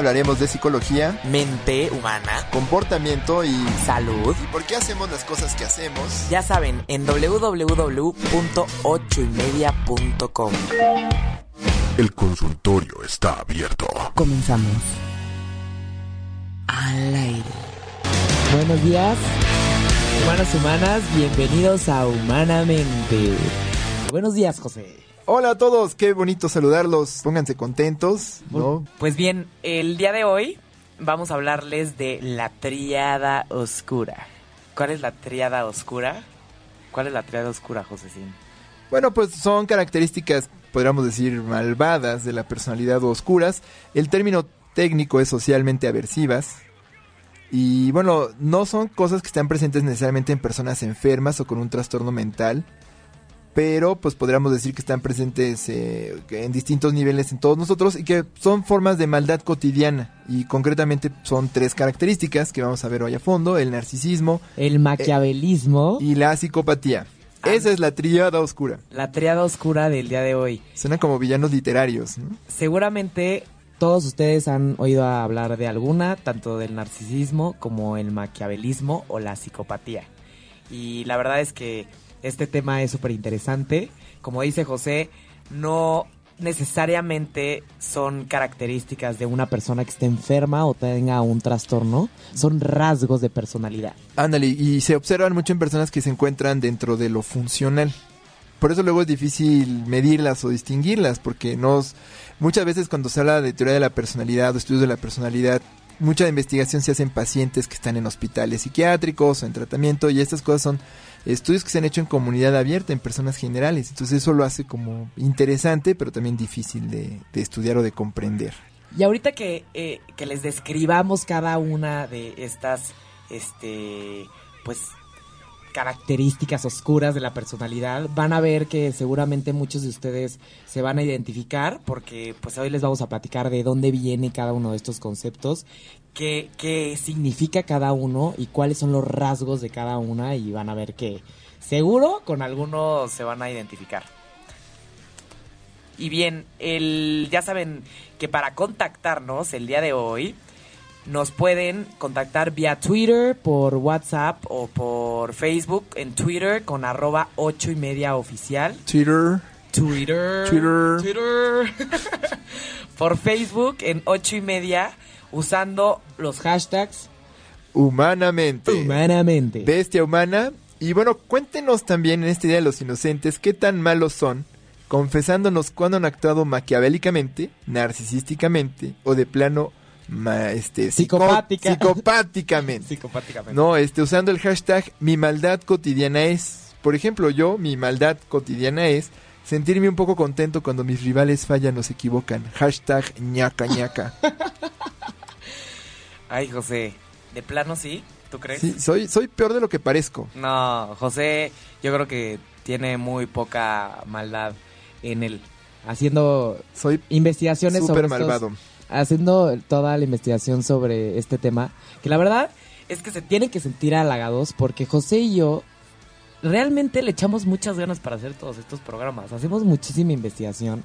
Hablaremos de psicología, Mente humana, comportamiento y salud. ¿Y por qué hacemos las cosas que hacemos? Ya saben, en www.ochoymedia.com. El consultorio está abierto. Comenzamos. Al aire. Buenos días, humanos, humanas, bienvenidos a Humanamente. Buenos días, José. Hola a todos, qué bonito saludarlos. Pónganse contentos, ¿no? Pues bien, el día de hoy vamos a hablarles de la triada oscura. ¿Cuál es la triada oscura? ¿Cuál es la triada oscura, Josecín? Bueno, pues son características, podríamos decir, malvadas de la personalidad o oscuras. El término técnico es socialmente aversivas. Y bueno, no son cosas que están presentes necesariamente en personas enfermas o con un trastorno mental, pero pues podríamos decir que están presentes eh, en distintos niveles en todos nosotros y que son formas de maldad cotidiana y concretamente son tres características que vamos a ver hoy a fondo, el narcisismo, el maquiavelismo y la psicopatía. Ah, Esa es la triada oscura. La triada oscura del día de hoy. Suena como villanos literarios. ¿no? Seguramente todos ustedes han oído hablar de alguna, tanto del narcisismo como el maquiavelismo o la psicopatía. Y la verdad es que este tema es súper interesante. Como dice José, no necesariamente son características de una persona que esté enferma o tenga un trastorno, son rasgos de personalidad. Ándale, y se observan mucho en personas que se encuentran dentro de lo funcional. Por eso luego es difícil medirlas o distinguirlas, porque nos, muchas veces cuando se habla de teoría de la personalidad o estudios de la personalidad, mucha investigación se hace en pacientes que están en hospitales psiquiátricos o en tratamiento y estas cosas son estudios que se han hecho en comunidad abierta, en personas generales. Entonces eso lo hace como interesante, pero también difícil de, de estudiar o de comprender. Y ahorita que, eh, que, les describamos cada una de estas, este, pues, características oscuras de la personalidad, van a ver que seguramente muchos de ustedes se van a identificar, porque pues hoy les vamos a platicar de dónde viene cada uno de estos conceptos qué, qué significa cada uno y cuáles son los rasgos de cada una y van a ver que seguro con algunos se van a identificar. Y bien, el, ya saben que para contactarnos el día de hoy nos pueden contactar vía Twitter, por WhatsApp o por Facebook en Twitter con arroba 8 y media oficial. Twitter. Twitter. Twitter. Twitter. por Facebook en 8 y media usando los hashtags humanamente. Humanamente. Bestia humana. Y bueno, cuéntenos también en este Día de los Inocentes qué tan malos son, confesándonos cuándo han actuado maquiavélicamente, narcisísticamente o de plano ma, este, Psicopática. psicopáticamente. Psicopáticamente. No, este, usando el hashtag mi maldad cotidiana es. Por ejemplo, yo, mi maldad cotidiana es sentirme un poco contento cuando mis rivales fallan o se equivocan. Hashtag ñaca ñaca. Ay, José, ¿de plano sí? ¿Tú crees? Sí, soy, soy peor de lo que parezco. No, José, yo creo que tiene muy poca maldad en él. Haciendo soy investigaciones super sobre malvado. Estos, haciendo toda la investigación sobre este tema. Que la verdad es que se tienen que sentir halagados porque José y yo realmente le echamos muchas ganas para hacer todos estos programas. Hacemos muchísima investigación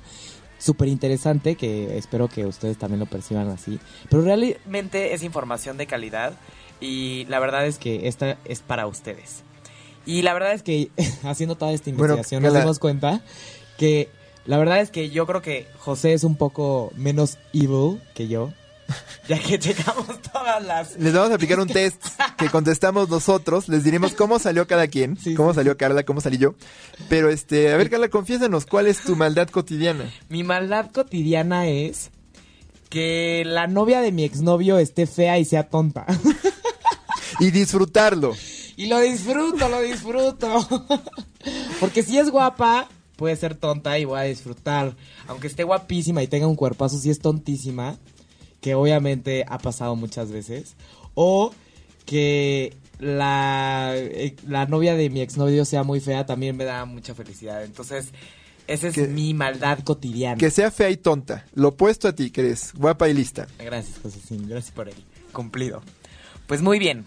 súper interesante que espero que ustedes también lo perciban así. Pero realmente es información de calidad y la verdad es que esta es para ustedes. Y la verdad es que haciendo toda esta investigación bueno, nos dimos cuenta que la verdad es que yo creo que José es un poco menos evil que yo. Ya que checamos todas las... Les vamos a aplicar un test que contestamos nosotros. Les diremos cómo salió cada quien. Sí, cómo sí. salió Carla, cómo salí yo. Pero este, a ver Carla, confiésanos, ¿cuál es tu maldad cotidiana? Mi maldad cotidiana es que la novia de mi exnovio esté fea y sea tonta. y disfrutarlo. Y lo disfruto, lo disfruto. Porque si es guapa, puede ser tonta y voy a disfrutar. Aunque esté guapísima y tenga un cuerpazo, si es tontísima, que obviamente ha pasado muchas veces. O que la, eh, la novia de mi exnovio sea muy fea también me da mucha felicidad. Entonces, esa es Que- mi maldad cotidiana. Que sea fea y tonta. Lo opuesto a ti, que eres guapa y lista. Gracias, José, gracias por el cumplido. Pues muy bien.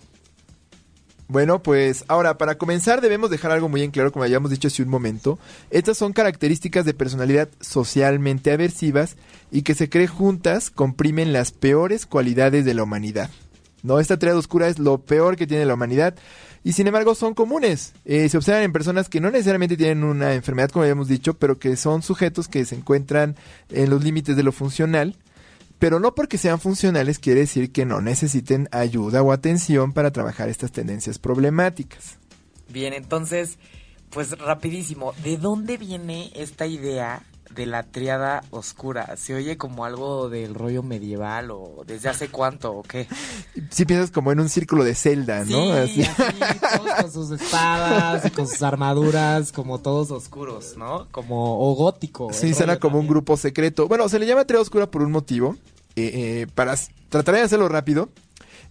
Bueno, pues ahora, para comenzar debemos dejar algo muy en claro, como habíamos dicho hace un momento. Estas son características de personalidad socialmente aversivas y que se cree juntas comprimen las peores cualidades de la humanidad. No, esta triada oscura es lo peor que tiene la humanidad y sin embargo son comunes. Eh, se observan en personas que no necesariamente tienen una enfermedad, como habíamos dicho, pero que son sujetos que se encuentran en los límites de lo funcional pero no porque sean funcionales quiere decir que no necesiten ayuda o atención para trabajar estas tendencias problemáticas. Bien, entonces, pues rapidísimo, ¿de dónde viene esta idea de la triada oscura? ¿Se oye como algo del rollo medieval o desde hace cuánto o qué? Si piensas como en un círculo de celda, ¿no? Sí, Así. así, todos con sus espadas y con sus armaduras, como todos oscuros, ¿no? Como, o gótico. Sí, rollo como un grupo secreto. Bueno, se le llama triada oscura por un motivo. eh, eh, para s- tratar de hacerlo rápido.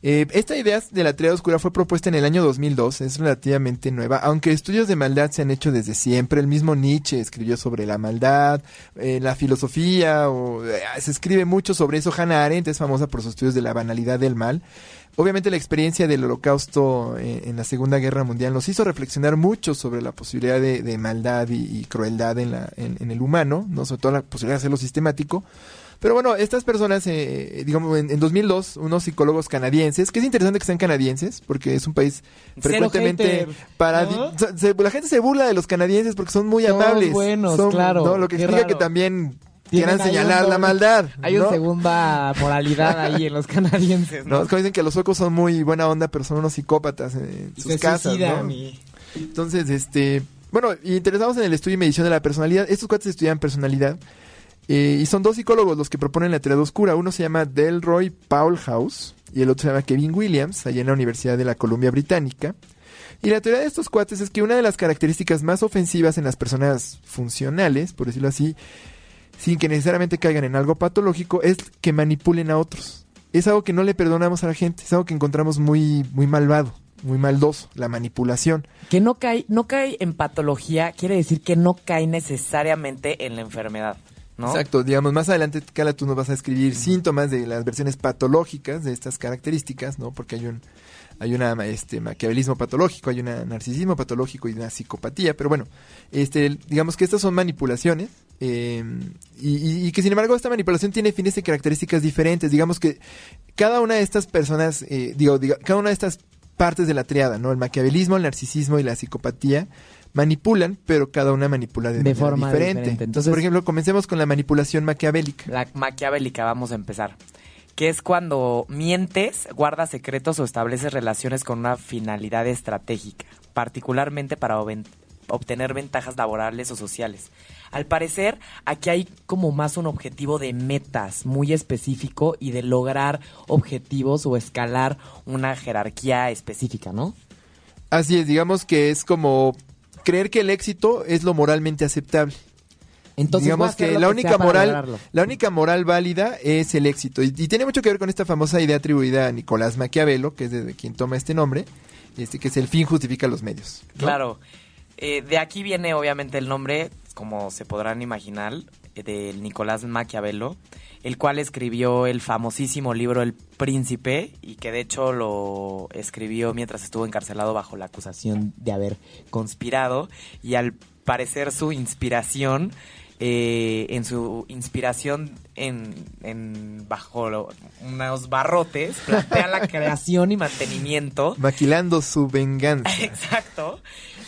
Eh, esta idea de la triada oscura fue propuesta en el año 2002, es relativamente nueva, aunque estudios de maldad se han hecho desde siempre. El mismo Nietzsche escribió sobre la maldad, eh, la filosofía, o, eh, se escribe mucho sobre eso. Hannah Arendt es famosa por sus estudios de la banalidad del mal. Obviamente la experiencia del holocausto eh, en la Segunda Guerra Mundial nos hizo reflexionar mucho sobre la posibilidad de, de maldad y, y crueldad en, la, en, en el humano, no sobre todo la posibilidad de hacerlo sistemático. Pero bueno, estas personas, eh, digamos, en, en 2002, unos psicólogos canadienses, que es interesante que sean canadienses, porque es un país frecuentemente para... la gente se burla de los canadienses porque son muy Son amables. buenos, Son- claro, ¿no? Lo que explica que también quieran señalar la maldad. Hay ¿no? una segunda moralidad ahí en los canadienses, No, ¿no? es como dicen que los suecos son muy buena onda, pero son unos psicópatas en Y sus se casas, suicidan ¿no? y- Entonces, este, bueno, interesados en el estudio y medición de la personalidad, estos cuates estudian personalidad eh, y son dos psicólogos los que proponen la triada oscura. Uno se llama Delroy Paulhaus y el otro se llama Kevin Williams, allá en la Universidad de la Columbia Británica. Y la teoría de estos cuates es que una de las características más ofensivas en las personas funcionales, por decirlo así, sin que necesariamente caigan en algo patológico, es que manipulen a otros. Es algo que no le perdonamos a la gente, es algo que encontramos muy, muy malvado, muy maldoso, la manipulación. Que no cae, no cae en patología, quiere decir que no cae necesariamente en la enfermedad, ¿no? Exacto, digamos, más adelante, Cala, tú nos vas a escribir síntomas de las versiones patológicas de estas características, ¿no? Porque hay un hay una este maquiavelismo patológico, hay un narcisismo patológico y una psicopatía, pero bueno, este digamos que estas son manipulaciones eh, y, y- y que sin embargo esta manipulación tiene fines y características diferentes, digamos que cada una de estas personas, eh, digo, diga- cada una de estas partes de la triada, ¿no? El maquiavelismo, el narcisismo y la psicopatía manipulan, pero cada una manipula de, De manera forma diferente. diferente. Entonces, por ejemplo, comencemos con la manipulación maquiavélica. La maquiavélica, vamos a empezar. Que es cuando mientes, guardas secretos o estableces relaciones con una finalidad estratégica, particularmente para obtener ventajas laborales o sociales. Al parecer, aquí hay como más un objetivo de metas muy específico y de lograr objetivos o escalar una jerarquía específica, ¿no? Así es, digamos que es como creer que el éxito es lo moralmente aceptable. Entonces, digamos que la que única moral, lograrlo. la única moral válida es el éxito y, y tiene mucho que ver con esta famosa idea atribuida a Nicolás Maquiavelo, que es de quien toma este nombre, este que es el fin justifica los medios. ¿no? Claro. Eh, de aquí viene obviamente el nombre, como se podrán imaginar, del Nicolás Maquiavelo, el cual escribió el famosísimo libro El Príncipe y que de hecho lo escribió mientras estuvo encarcelado bajo la acusación de haber conspirado y al parecer su inspiración eh, en su inspiración en, en bajo lo- unos barrotes plantea la creación y mantenimiento Maquilando su venganza. Exacto.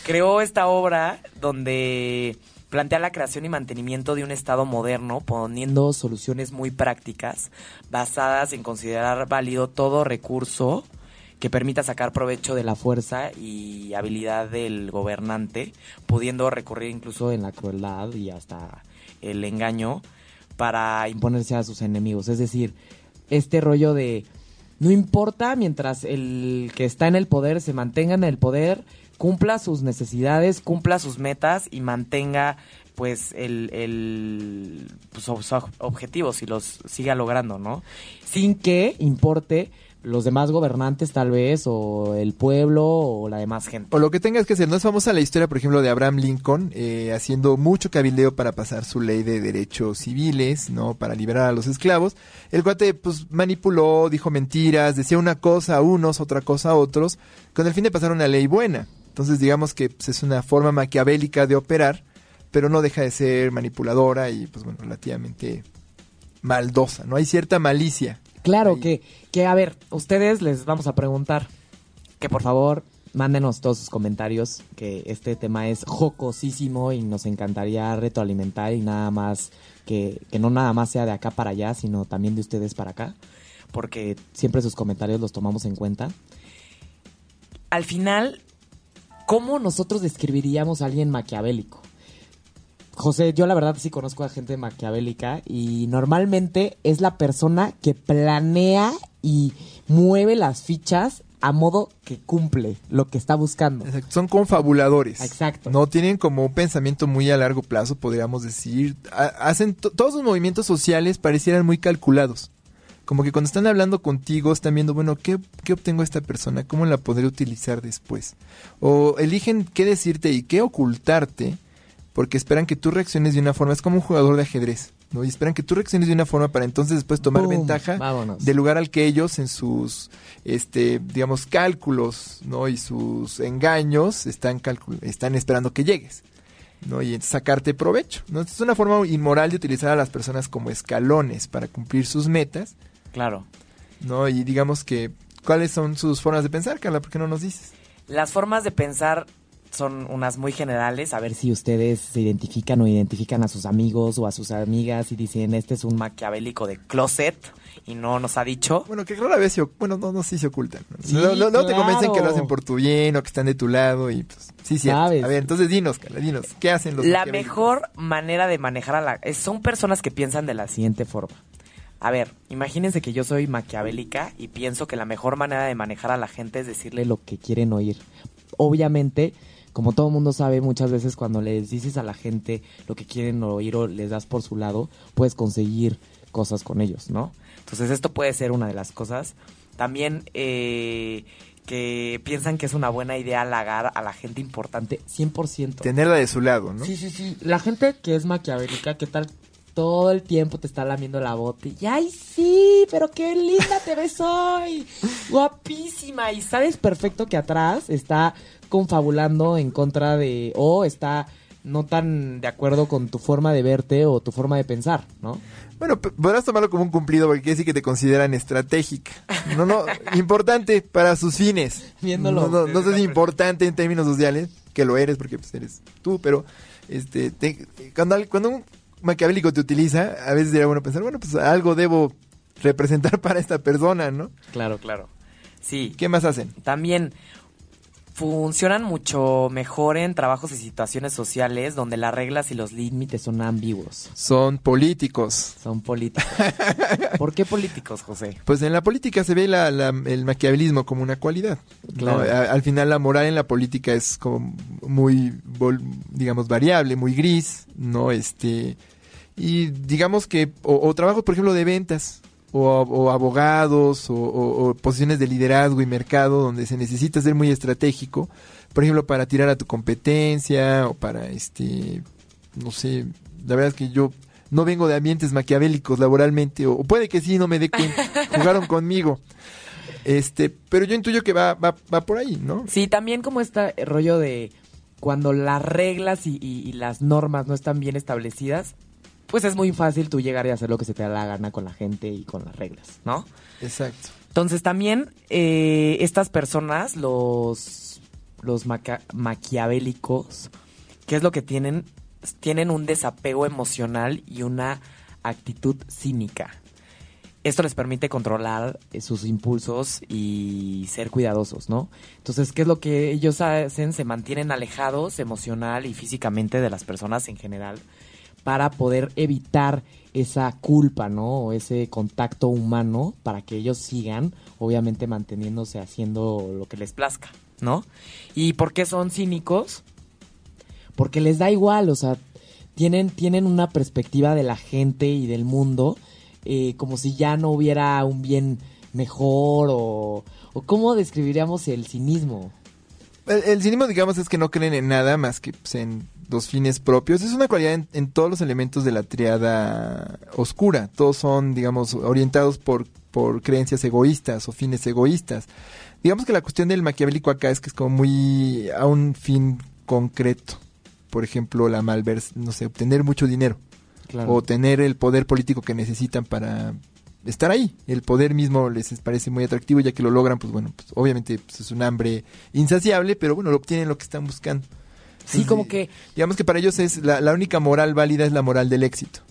Creó esta obra donde plantea la creación y mantenimiento de un Estado moderno, poniendo soluciones muy prácticas, basadas en considerar válido todo recurso que permita sacar provecho de la fuerza y habilidad del gobernante, pudiendo recurrir incluso en la crueldad y hasta el engaño para imponerse a sus enemigos. Es decir, este rollo de no importa mientras el que está en el poder se mantenga en el poder, cumpla sus necesidades, cumpla sus metas y mantenga pues el, el pues, sus ob- objetivos y los siga logrando, ¿no? Sin que importe los demás gobernantes tal vez, o el pueblo, o la demás gente. O lo que tengas que hacer. No es famosa la historia, por ejemplo, de Abraham Lincoln eh, haciendo mucho cabildeo para pasar su ley de derechos civiles, ¿no? Para liberar a los esclavos. El cuate, pues, manipuló, dijo mentiras, decía una cosa a unos, otra cosa a otros, con el fin de pasar una ley buena. Entonces, digamos que pues, es una forma maquiavélica de operar, pero no deja de ser manipuladora y, pues, bueno, relativamente maldosa, ¿no? Hay cierta malicia. Claro, Ahí. que, que, a ver, ustedes les vamos a preguntar que por favor mándenos todos sus comentarios, que este tema es jocosísimo y nos encantaría retroalimentar y nada más, que, que no nada más sea de acá para allá, sino también de ustedes para acá, porque siempre sus comentarios los tomamos en cuenta. Al final, ¿cómo nosotros describiríamos a alguien maquiavélico? José, yo la verdad sí conozco a gente maquiavélica y normalmente es la persona que planea y mueve las fichas a modo que cumple lo que está buscando. Exacto, Son confabuladores. Exacto. No tienen como un pensamiento muy a largo plazo, podríamos decir. Ha- hacen to- todos sus movimientos sociales parecieran muy calculados. Como que cuando están hablando contigo están viendo, bueno, ¿qué, qué obtengo esta persona? ¿Cómo la podré utilizar después? O eligen qué decirte y qué ocultarte porque esperan que tú reacciones de una forma. Es como un jugador de ajedrez, ¿no? Y esperan que tú reacciones de una forma para entonces después tomar ventaja vámonos. del lugar al que ellos en sus, este, digamos, cálculos, ¿no? Y sus engaños están, están esperando que llegues, ¿no? Y sacarte provecho, ¿no? Es una forma inmoral de utilizar a las personas como escalones para cumplir sus metas, Claro. ¿no? Y digamos que, ¿cuáles son sus formas de pensar, Carla? ¿Por qué no nos dices? Las formas de pensar son unas muy generales. A ver si ustedes se identifican o identifican a sus amigos o a sus amigas y dicen, este es un maquiavélico de closet y no nos ha dicho. Bueno, que rara vez se, bueno, no, no, sí se ocultan. ¿no? Sí, luego te convencen que lo hacen por tu bien o que están de tu lado y pues, sí, sí. A ver, entonces dinos, Carla, dinos, ¿qué hacen los La mejor manera de manejar a la... Son personas que piensan de la siguiente forma. A ver, imagínense que yo soy maquiavélica y pienso que la mejor manera de manejar a la gente es decirle lo que quieren oír. Obviamente, como todo mundo sabe, muchas veces cuando les dices a la gente lo que quieren oír o les das por su lado, puedes conseguir cosas con ellos, ¿no? Entonces esto puede ser una de las cosas. También eh, que piensan que es una buena idea halagar a la gente importante 100%. Tenerla de su lado, ¿no? Sí, sí, sí. La gente que es maquiavélica, ¿qué tal? Todo el tiempo te está lamiendo la bota y ¡ay, sí! ¡Pero qué linda te ves hoy! ¡Guapísima! Y sabes perfecto que atrás está confabulando en contra de... o está no tan de acuerdo con tu forma de verte o tu forma de pensar, ¿no? Bueno, podrás tomarlo como un cumplido porque quiere decir que te consideran estratégica. No, no, importante para sus fines. Viéndolo No, no, no sé si importante en términos sociales, que lo eres porque pues, eres tú, pero este, te- cuando, al- cuando un maquiavélico te utiliza, a veces sería bueno pensar, bueno, pues algo debo representar para esta persona, ¿no? Claro, claro. Sí. ¿Qué más hacen? También funcionan mucho mejor en trabajos y situaciones sociales donde las reglas y los límites son ambiguos. Son políticos. Son políticos. ¿Por qué políticos, José? Pues en la política se ve la- la- el maquiavelismo como una cualidad. ¿no? Claro. A- al final la moral en la política es como muy, digamos, variable, muy gris, ¿no? Este, y digamos que, o, o trabajos, por ejemplo, de ventas, o, o abogados, o, posiciones de liderazgo y mercado, donde se necesita ser muy estratégico, por ejemplo, para tirar a tu competencia, o para, este, no sé, la verdad es que yo no vengo de ambientes maquiavélicos laboralmente, o, o puede que sí, no me dé cuenta, jugaron conmigo. Este, pero yo intuyo que va, va, va por ahí, ¿no? Sí, también como este rollo de cuando las reglas y, y- y las normas no están bien establecidas, pues es muy fácil tú llegar y hacer lo que se te da la gana con la gente y con las reglas, ¿no? Exacto. Entonces también eh, estas personas, los, los maquiavélicos, ¿qué es lo que tienen? Tienen un desapego emocional y una actitud cínica. Esto les permite controlar eh, sus impulsos y ser cuidadosos, ¿no? Entonces, ¿qué es lo que ellos hacen? Se mantienen alejados emocional y físicamente de las personas en general para poder evitar esa culpa, ¿no? O ese contacto humano para que ellos sigan, obviamente manteniéndose haciendo lo que les plazca, ¿no? ¿Y por qué son cínicos? Porque les da igual, o sea, tienen, tienen una perspectiva de la gente y del mundo eh, como si ya no hubiera un bien mejor o, o cómo describiríamos el cinismo. El, cinismo, digamos, es que no creen en nada más que pues, en dos fines propios. Es una cualidad en, en todos los elementos de la triada oscura. Todos son, digamos, orientados por, por creencias egoístas o fines egoístas. Digamos que la cuestión del maquiavélico acá es que es como muy a un fin concreto. Por ejemplo, la malvers, no sé, obtener mucho dinero Claro. o tener el poder político que necesitan para estar ahí. El poder mismo les parece muy atractivo, ya que lo logran, pues bueno, pues, obviamente pues, es un hambre insaciable, pero bueno, lo obtienen lo que están buscando. Sí, como que Digamos que para ellos es la, la única moral válida es la moral del éxito.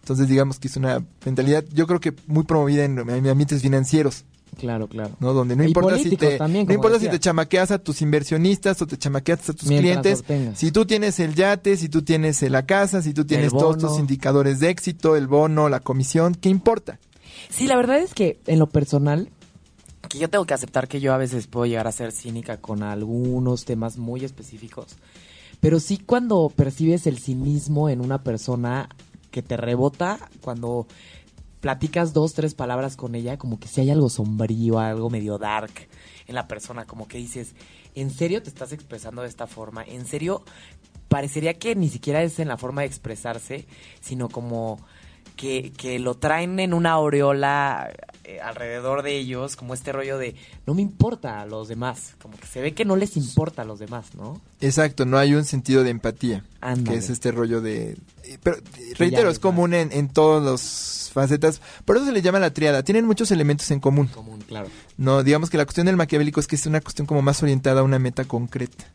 Entonces digamos que es una mentalidad, yo creo que muy promovida en, en ambientes financieros, Claro, claro. ¿no? Donde no Y importa si te, también, no importa si te chamaqueas a tus inversionistas o te chamaqueas a tus Mientras clientes, si tú tienes el yate, si tú tienes la casa, si tú tienes todos tus indicadores de éxito, el bono, la comisión, ¿qué importa? Sí, la verdad es que en lo personal, que yo tengo que aceptar que yo a veces puedo llegar a ser cínica con algunos temas muy específicos, pero sí cuando percibes el cinismo en una persona que te rebota, cuando platicas dos, tres palabras con ella, como que si hay algo sombrío, algo medio dark en la persona, como que dices, ¿en serio te estás expresando de esta forma? ¿En serio parecería que ni siquiera es en la forma de expresarse, sino como que, que lo traen en una aureola eh, alrededor de ellos, como este rollo de no me importa a los demás, como que se ve que no les importa a los demás, ¿no? Exacto, no hay un sentido de empatía, Ándale. que es este rollo de... eh, Pero, eh, reitero, es común en, en todas las facetas, por eso se le llama la triada, tienen muchos elementos en común. Común, claro. No, digamos que la cuestión del maquiavélico es que es una cuestión como más orientada a una meta concreta.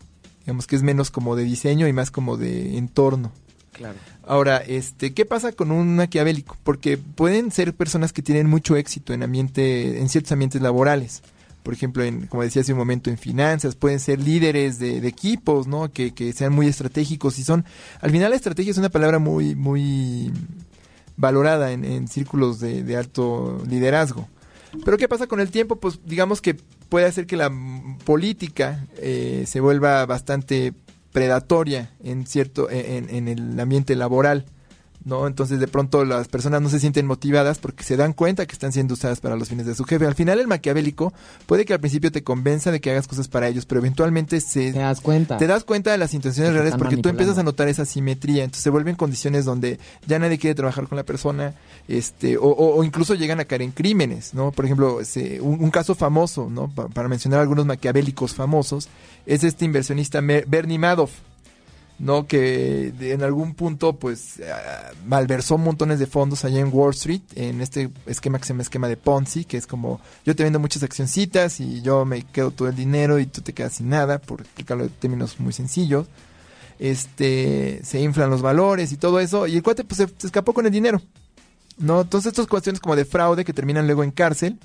Digamos que es menos como de diseño y más como de entorno. Claro. Ahora, este, ¿qué pasa con un maquiavélico? Porque pueden ser personas que tienen mucho éxito en ambiente, en ciertos ambientes laborales. Por ejemplo, en, como decía hace un momento, en finanzas, pueden ser líderes de, equipos, ¿no? Que, que sean muy estratégicos y son, al final la estrategia es una palabra muy, muy valorada en, círculos de, alto liderazgo. Pero ¿qué pasa con el tiempo? Pues digamos que puede hacer que la política eh, se vuelva bastante predatoria en cierto en, en el ambiente laboral. ¿No? Entonces de pronto las personas no se sienten motivadas porque se dan cuenta que están siendo usadas para los fines de su jefe. Al final el maquiavélico puede que al principio te convenza de que hagas cosas para ellos, pero eventualmente se Te das cuenta. te das cuenta de las intenciones reales porque tú empiezas a notar esa simetría, entonces se vuelven condiciones donde ya nadie quiere trabajar con la persona, este, o, o- o incluso llegan a caer en crímenes, ¿no? Por ejemplo, ese- un, un caso famoso, ¿no? Pa- para mencionar algunos maquiavélicos famosos, es este inversionista Mer- Bernie Madoff, ¿no? Que en algún punto, pues, ah, malversó montones de fondos allá en Wall Street, en este esquema que se llama esquema de Ponzi, que es como, yo te vendo muchas accioncitas y yo me quedo todo el dinero y tú te quedas sin nada, por explicarlo de términos muy sencillos. Este, se inflan los valores y todo eso, y el cuate, pues, se, se escapó con el dinero. ¿No? Entonces, estas cuestiones como de fraude que terminan luego en cárcel,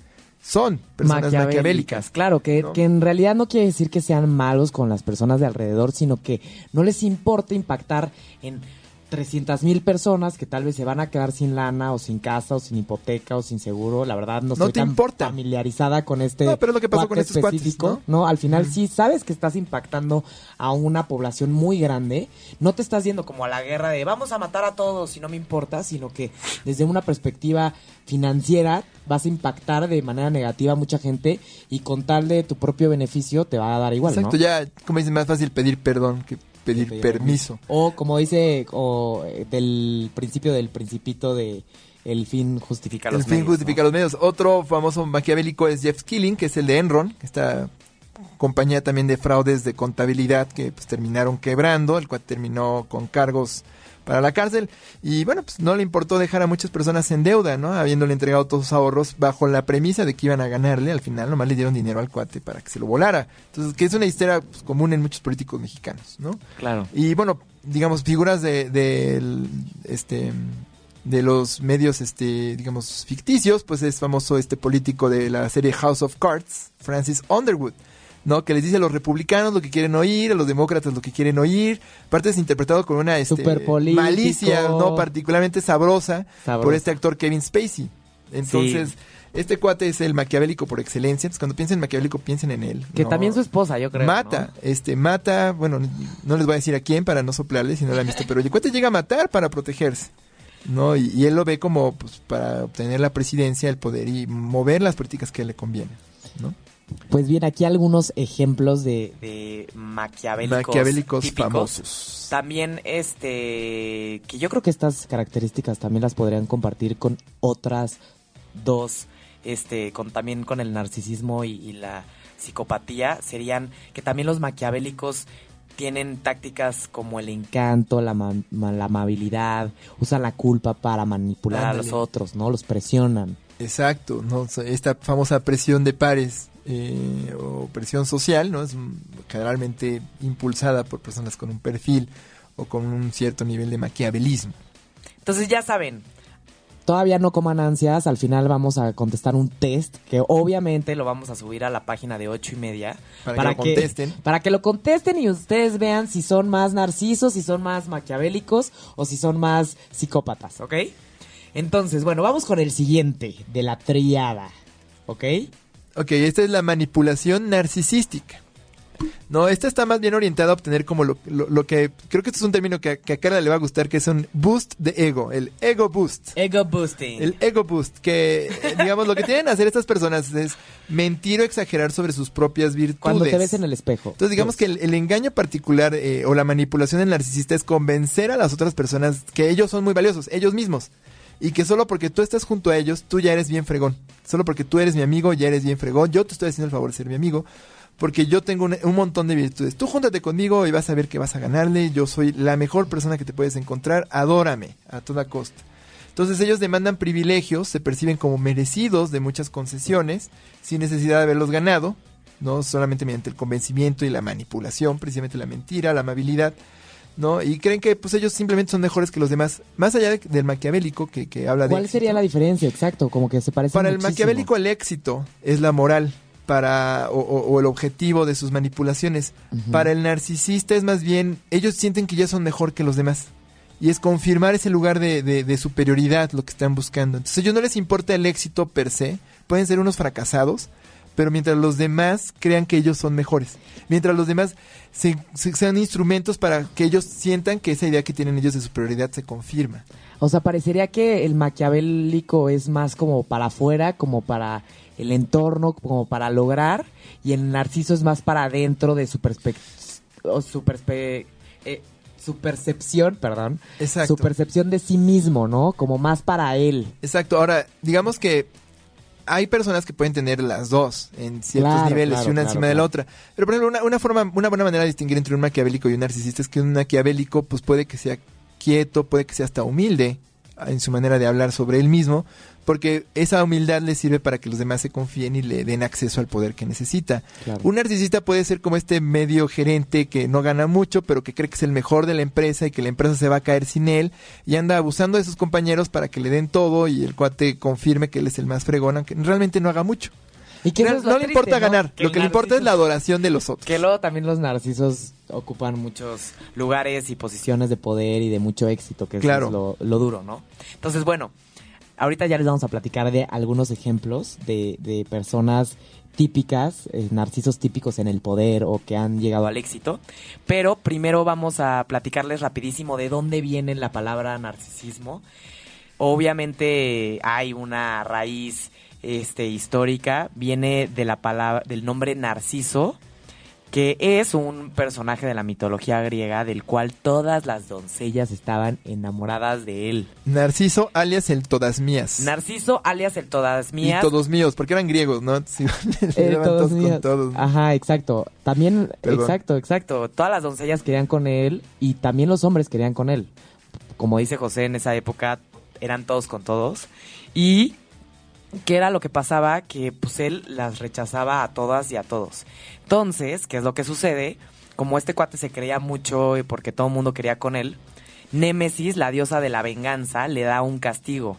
son personas maquiavélicas. Claro, que, ¿no? que en realidad no quiere decir que sean malos con las personas de alrededor, sino que no les importa impactar en 300 mil personas que tal vez se van a quedar sin lana o sin casa o sin hipoteca o sin seguro. La verdad no, No estoy te tan importa. familiarizada con este No, pero lo que pasó con estos cuates, específico. ¿no? al final sí sabes que estás impactando a una población muy grande. No te estás yendo como a la guerra de vamos a matar a todos y no me importa, sino que desde una perspectiva financiera vas a impactar de manera negativa a mucha gente y con tal de tu propio beneficio te va a dar igual, Exacto, ¿no? ya, como dicen, más fácil pedir perdón que pedir Pedir permiso. O como dice o, eh, del principio del principito de el fin justifica los el fin medios, justifica ¿no? los medios. Otro famoso maquiavélico es Jeff Skilling, que es el de Enron, esta compañía también de fraudes de contabilidad que pues, terminaron quebrando, el cual terminó con cargos para la cárcel y bueno, pues no le importó dejar a muchas personas en deuda, ¿no? Habiéndole entregado todos sus ahorros bajo la premisa de que iban a ganarle, al final nomás le dieron dinero al cuate para que se lo volara. Entonces, que es una historia pues, común en muchos políticos mexicanos, ¿no? Claro. Y bueno, digamos, figuras de, del, este, de los medios, este, digamos, ficticios, pues es famoso este político de la serie House of Cards, Francis Underwood, ¿no? Que les dice a los republicanos lo que quieren oír, a los demócratas lo que quieren oír. Aparte es interpretado con una este, malicia, ¿no? Particularmente sabrosa, Sabrosa. por este actor Kevin Spacey. Entonces, este cuate es el maquiavélico por excelencia. Entonces, cuando piensen en maquiavélico, piensen en él. Que ¿no? también su esposa, yo creo. mata, ¿no? este, mata, bueno, no les voy a decir a quién para no soplarles si no la han visto, pero el cuate llega a matar para protegerse. ¿no? Y, y él lo ve como pues, para obtener la presidencia, el poder y mover las políticas que le convienen, ¿no? Pues bien, aquí algunos ejemplos de, de maquiavélicos, Maquiavélicos típicos. famosos. También, este, que yo creo que estas características también las podrían compartir con otras dos, este, con también con el narcisismo y, y la psicopatía, serían que también los maquiavélicos tienen tácticas como el encanto, la, ma- ma- la amabilidad, usan la culpa para manipular a los otros, ¿no? Los presionan. Exacto, ¿no? Esta famosa presión de pares eh, o presión social, ¿no? Es generalmente impulsada por personas con un perfil o con un cierto nivel de maquiavelismo. Entonces ya saben, todavía no coman ansias, al final vamos a contestar un test que obviamente lo vamos a subir a la página de ocho y media. Para que lo contesten. Para que lo contesten y ustedes vean si son más narcisos, si son más maquiavélicos o si son más psicópatas, ¿ok? Entonces, bueno, vamos con el siguiente de la triada, ¿ok? Ok, esta es la manipulación narcisística. No, esta está más bien orientada a obtener como lo, lo- lo que... Creo que este es un término que, a- que a Carla le va a gustar, que es un boost de ego, el ego boost. Ego boosting. El ego boost, que digamos lo que tienen que hacer estas personas es mentir o exagerar sobre sus propias virtudes. Cuando te ves en el espejo. Entonces digamos que el, el engaño particular eh, o la manipulación del narcisista es convencer a las otras personas que ellos son muy valiosos, ellos mismos. Y que solo porque tú estás junto a ellos, tú ya eres bien fregón. Solo porque tú eres mi amigo, ya eres bien fregón. Yo te estoy haciendo el favor de ser mi amigo. Porque yo tengo un, un montón de virtudes. Tú júntate conmigo y vas a ver que vas a ganarle. Yo soy la mejor persona que te puedes encontrar. Adórame a toda costa. Entonces ellos demandan privilegios, se perciben como merecidos de muchas concesiones, sin necesidad de haberlos ganado, no solamente mediante el convencimiento y la manipulación, precisamente la mentira, la amabilidad, ¿no? Y creen que pues ellos simplemente son mejores que los demás, más allá de- del maquiavélico que, que habla de... ¿Cuál sería la diferencia? Exacto, como que se parece Para el maquiavélico el éxito es la moral para o, o- o el objetivo de sus manipulaciones. Para el narcisista es más bien, ellos sienten que ya son mejor que los demás. Y es confirmar ese lugar de, de- de superioridad lo que están buscando. Entonces a ellos no les importa el éxito per se, pueden ser unos fracasados, pero mientras los demás crean que ellos son mejores. Mientras los demás se- se- sean instrumentos para que ellos sientan que esa idea que tienen ellos de superioridad se confirma. O sea, parecería que el maquiavélico es más como para afuera, como para el entorno, como para lograr, y el narciso es más para adentro de su perspectiva, su, perspe- eh, su percepción, perdón, Exacto. su percepción de sí mismo, ¿no? Como más para él. Exacto, ahora, digamos que hay personas que pueden tener las dos en ciertos Claro, niveles claro, y una claro, encima de la otra. Pero por ejemplo, una, una forma, una buena manera de distinguir entre un maquiavélico y un narcisista es que un maquiavélico pues puede que sea quieto, puede que sea hasta humilde en su manera de hablar sobre él mismo, porque esa humildad le sirve para que los demás se confíen y le den acceso al poder que necesita. Claro. Un narcisista puede ser como este medio gerente que no gana mucho, pero que cree que es el mejor de la empresa y que la empresa se va a caer sin él y anda abusando de sus compañeros para que le den todo y el cuate confirme que él es el más fregón, aunque realmente no haga mucho. Y que Real- no le importa ¿no? ganar, Que lo que le importa es la adoración de los otros. Que luego también los narcisos ocupan muchos lugares y posiciones de poder y de mucho éxito, que eso Claro. es lo, lo duro, ¿no? Entonces, bueno, ahorita ya les vamos a platicar de algunos ejemplos de, de personas típicas, eh, narcisos típicos en el poder o que han llegado al éxito. Pero primero vamos a platicarles rapidísimo de dónde viene la palabra narcisismo. Obviamente hay una raíz este histórica, viene de la palabra del nombre Narciso, que es un personaje de la mitología griega del cual todas las doncellas estaban enamoradas de él. Narciso alias el todas mías. Narciso alias el todas mías. Y todos míos, porque eran griegos, ¿no? Sí, Eh, eran todos con todos. Ajá, exacto. También, Perdón. exacto, exacto. Todas las doncellas querían con él y también los hombres querían con él. Como dice José, en esa época eran todos con todos. Y ¿qué era lo que pasaba? Que pues él las rechazaba a todas y a todos. Entonces, ¿qué es lo que sucede? Como este cuate se creía mucho y porque todo el mundo quería con él, Némesis, la diosa de la venganza, le da un castigo.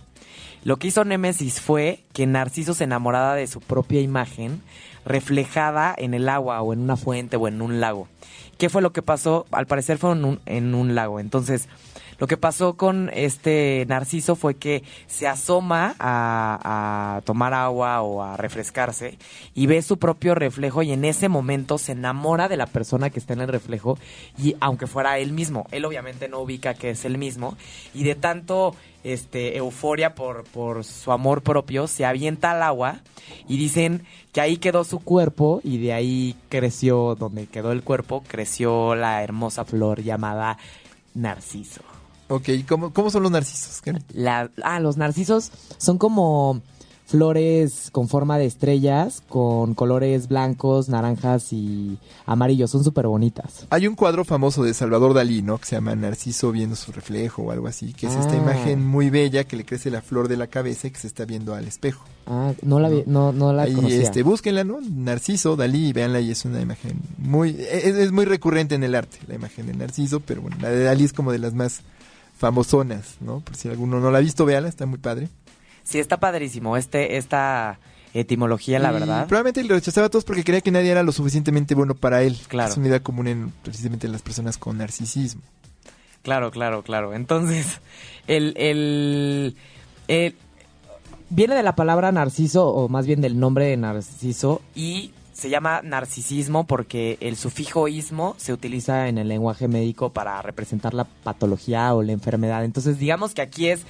Lo que hizo Némesis fue que Narciso se enamorara de su propia imagen reflejada en el agua o en una fuente o en un lago. ¿Qué fue lo que pasó? Al parecer fue en un, lago. Entonces, lo que pasó con este Narciso fue que se asoma a, a tomar agua o a refrescarse y ve su propio reflejo y en ese momento se enamora de la persona que está en el reflejo y aunque fuera él mismo, él obviamente no ubica que es él mismo y de tanto este, euforia por, por su amor propio, se avienta al agua y dicen que ahí quedó su cuerpo y de ahí creció, donde quedó el cuerpo, creció la hermosa flor llamada narciso. Ok, ¿cómo, cómo son los narcisos? La, ah, los narcisos son como flores con forma de estrellas, con colores blancos, naranjas y amarillos. Son súper bonitas. Hay un cuadro famoso de Salvador Dalí, ¿no? Que se llama Narciso viendo su reflejo o algo así, que es esta Ah. imagen muy bella que le crece la flor de la cabeza y que se está viendo al espejo. Ah, no la, vi- no, no la Ahí, conocía. este, búsquenla, ¿no? Narciso, Dalí, véanla y es una imagen muy, es, es muy recurrente en el arte, la imagen de Narciso, pero bueno, la de Dalí es como de las más famosonas, ¿no? Por si alguno no la ha visto, véala, está muy padre. Sí, está padrísimo. Este, esta etimología, la Y verdad. Probablemente lo rechazaba a todos porque creía que nadie era lo suficientemente bueno para él. Claro. Es una idea común en precisamente en las personas con narcisismo. Claro, claro, claro. Entonces, el, el, el- viene de la palabra narciso, o más bien del nombre de narciso, y se llama narcisismo porque el sufijo ismo se utiliza en el lenguaje médico para representar la patología o la enfermedad. Entonces, digamos que aquí es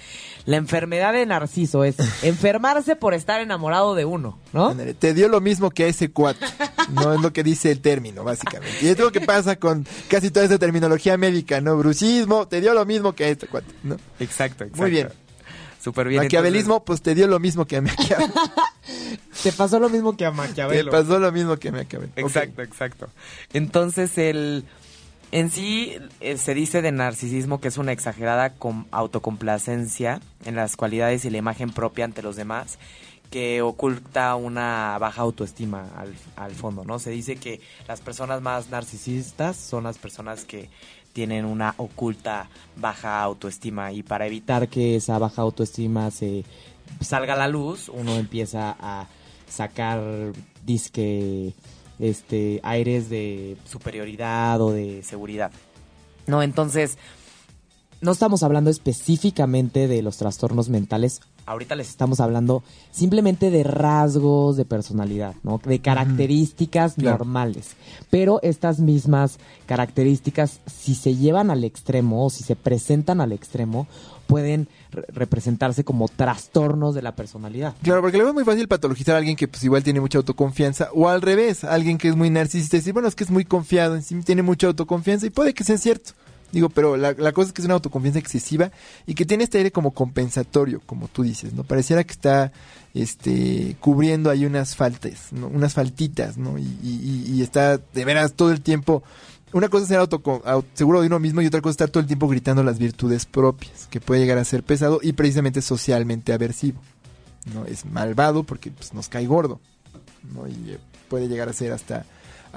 la enfermedad de narciso, es enfermarse por estar enamorado de uno, ¿no? Te dio lo mismo que a ese cuate. No es lo que dice el término, básicamente. Y es lo que pasa con casi toda esa terminología médica, ¿no? Brucismo, te dio lo mismo que a este cuate, ¿no? Exacto, exacto. Muy bien. Súper bien. Maquiavelismo, pues te dio lo mismo que a Maquiavelo. Te pasó lo mismo que a Te Maquiavelo. pasó lo mismo que a Maquiavelo. Exacto, exacto. Entonces, el en sí eh, se dice de narcisismo que es una exagerada com- autocomplacencia en las cualidades y la imagen propia ante los demás que oculta una baja autoestima al, al fondo, ¿no? Se dice que las personas más narcisistas son las personas que tienen una oculta baja autoestima y para evitar que esa baja autoestima se salga a la luz, uno empieza a sacar disque este aires de superioridad o de seguridad. No, entonces no estamos hablando específicamente de los trastornos mentales. Ahorita les estamos hablando simplemente de rasgos de personalidad, ¿no? De características normales. Pero estas mismas características, si se llevan al extremo o si se presentan al extremo, pueden re- representarse como trastornos de la personalidad. Claro, porque luego es muy fácil patologizar a alguien que pues igual tiene mucha autoconfianza o al revés, alguien que es muy narcisista y decir, bueno, es que es muy confiado, en sí tiene mucha autoconfianza y puede que sea cierto. Digo, pero la, la cosa es que es una autoconfianza excesiva y que tiene este aire como compensatorio, como tú dices, ¿no? Pareciera que está este cubriendo ahí unas faltas, ¿no? Unas faltitas, ¿no? Y, y- y- está de veras todo el tiempo... Una cosa es ser auto, au- seguro de uno mismo y otra cosa es estar todo el tiempo gritando las virtudes propias, que puede llegar a ser pesado y precisamente socialmente aversivo. ¿no? Es malvado porque pues, nos cae gordo, ¿no? Y eh, puede llegar a ser hasta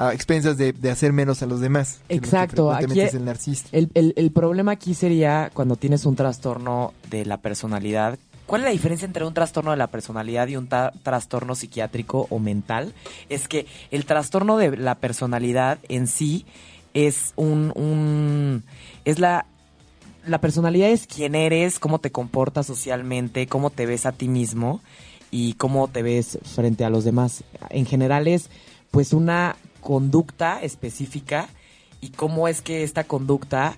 a expensas de, de hacer menos a los demás. que Exacto, aquí- es el narcisista. El, el- el problema aquí sería cuando tienes un trastorno de la personalidad. ¿Cuál es la diferencia entre un trastorno de la personalidad y un ta- trastorno psiquiátrico o mental? Es que el trastorno de la personalidad en sí es un, un es la la personalidad es quién eres, cómo te comportas socialmente, cómo te ves a ti mismo y cómo te ves frente a los demás. En general es pues una conducta específica y cómo es que esta conducta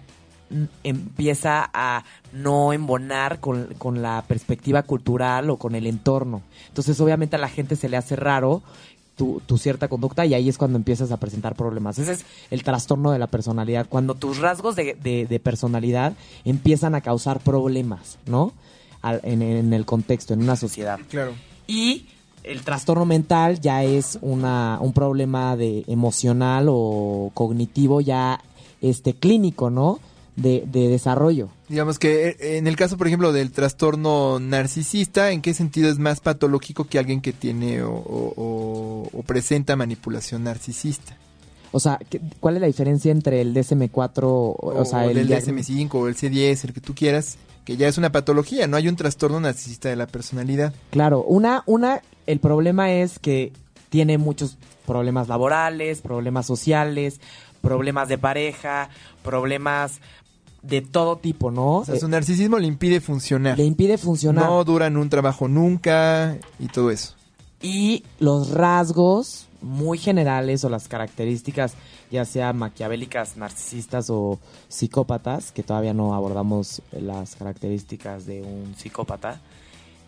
empieza a no embonar con, con la perspectiva cultural o con el entorno. Entonces obviamente a la gente se le hace raro tu, tu cierta conducta y ahí es cuando empiezas a presentar problemas. Ese es el trastorno de la personalidad, cuando tus rasgos de, de- de personalidad empiezan a causar problemas, ¿no? Al- en, en el contexto, en una sociedad. Claro. Y el trastorno mental ya es una, un problema de emocional o cognitivo ya este clínico, ¿no? De, de desarrollo. Digamos que eh, en el caso, por ejemplo, del trastorno narcisista, ¿en qué sentido es más patológico que alguien que tiene o, o- o- presenta manipulación narcisista? O sea, ¿qué- ¿cuál es la diferencia entre el DSM-4, o, o sea, el el diag- DSM-5 o el C10, el que tú quieras, que ya es una patología, no hay un trastorno narcisista de la personalidad. Claro, una, una, el problema es que tiene muchos problemas laborales, problemas sociales, problemas de pareja, problemas de todo tipo, ¿no? O sea, su narcisismo le impide funcionar. le impide funcionar. No duran un trabajo nunca y todo eso. y los rasgos muy generales o las características ya sea maquiavélicas, narcisistas o psicópatas, que todavía no abordamos las características de un psicópata,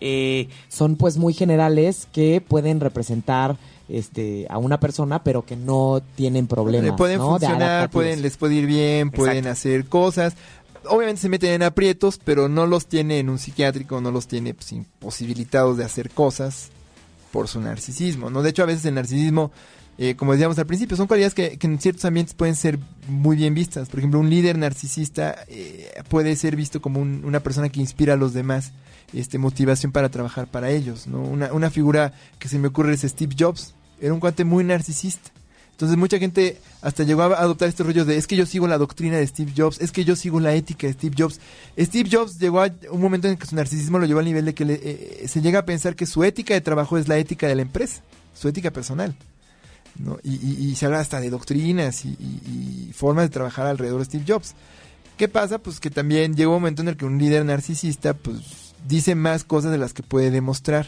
eh, son pues muy generales que pueden representar este a una persona pero que no tienen problemas pueden ¿no? De funcionar, pueden, les puede ir bien, pueden hacer cosas. Obviamente se meten en aprietos, pero no los tiene en un psiquiátrico, no los tiene pues, imposibilitados de hacer cosas por su narcisismo, ¿no? De hecho, a veces el narcisismo, eh, como decíamos al principio, son cualidades que, que en ciertos ambientes pueden ser muy bien vistas. Por ejemplo, un líder narcisista eh, puede ser visto como un- una persona que inspira a los demás, este, motivación para trabajar para ellos, ¿no? Una, una figura que se me ocurre es Steve Jobs, era un cuate muy narcisista. Entonces mucha gente hasta llegó a adoptar este rollo de es que yo sigo la doctrina de Steve Jobs, es que yo sigo la ética de Steve Jobs. Steve Jobs llegó a un momento en que su narcisismo lo llevó al nivel de que le- eh, se llega a pensar que su ética de trabajo es la ética de la empresa, su ética personal. Y, y- se habla hasta de doctrinas y, y- formas de trabajar alrededor de Steve Jobs. ¿Qué pasa? Pues que también llega un momento en el que un líder narcisista pues dice más cosas de las que puede demostrar.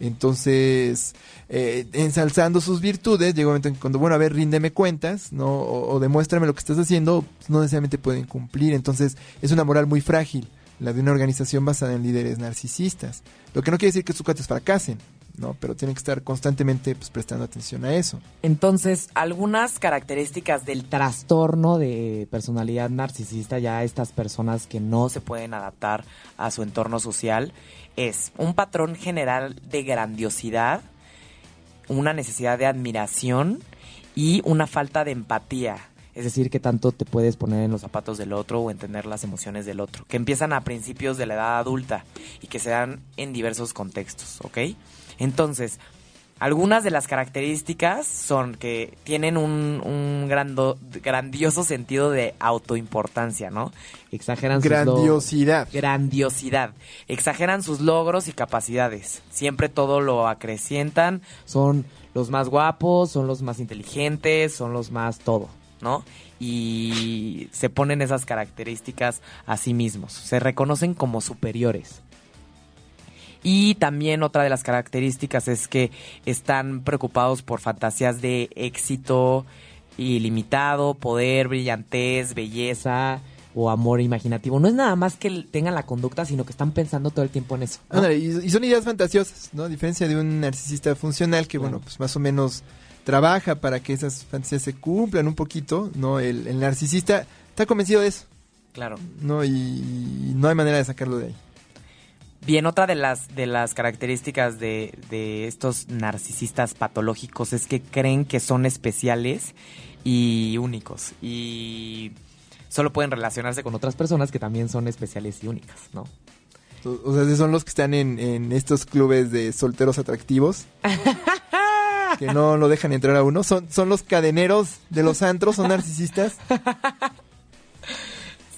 Entonces, eh, ensalzando sus virtudes, llega un momento en cuando, bueno, a ver, ríndeme cuentas, ¿no? O, o demuéstrame lo que estás haciendo, pues, no necesariamente pueden cumplir. Entonces, es una moral muy frágil, la de una organización basada en líderes narcisistas. Lo que no quiere decir que sus cuates fracasen, ¿no? Pero tienen que estar constantemente pues, prestando atención a eso. Entonces, algunas características del trastorno de personalidad narcisista, ya estas personas que no se pueden adaptar a su entorno social, es un patrón general de grandiosidad, una necesidad de admiración y una falta de empatía. Es decir, que tanto te puedes poner en los zapatos del otro o entender las emociones del otro, que empiezan a principios de la edad adulta y que se dan en diversos contextos, ¿ok? Entonces, algunas de las características son que tienen un, un grando- grandioso sentido de autoimportancia, ¿no? Exageran sus logros. Grandiosidad. Grandiosidad. Exageran sus logros y capacidades. Siempre todo lo acrecientan. Son los más guapos, son los más inteligentes, son los más todo, ¿no? Y se ponen esas características a sí mismos. Se reconocen como superiores. Y también otra de las características es que están preocupados por fantasías de éxito ilimitado, poder, brillantez, belleza o amor imaginativo. No es nada más que tengan la conducta, sino que están pensando todo el tiempo en eso. y, son ideas fantasiosas, ¿no? A diferencia de un narcisista funcional que, bueno, pues más o menos trabaja para que esas fantasías se cumplan un poquito, ¿no? El, el narcisista está convencido de eso, Claro. ¿no? Y, y no hay manera de sacarlo de ahí. Bien, otra de las, de las características de, de estos narcisistas patológicos es que creen que son especiales y únicos. Y solo pueden relacionarse con otras personas que también son especiales y únicas, ¿no? O sea, son los que están en, en estos clubes de solteros atractivos. que no lo dejan entrar a uno. Son, son los cadeneros de los antros, son narcisistas.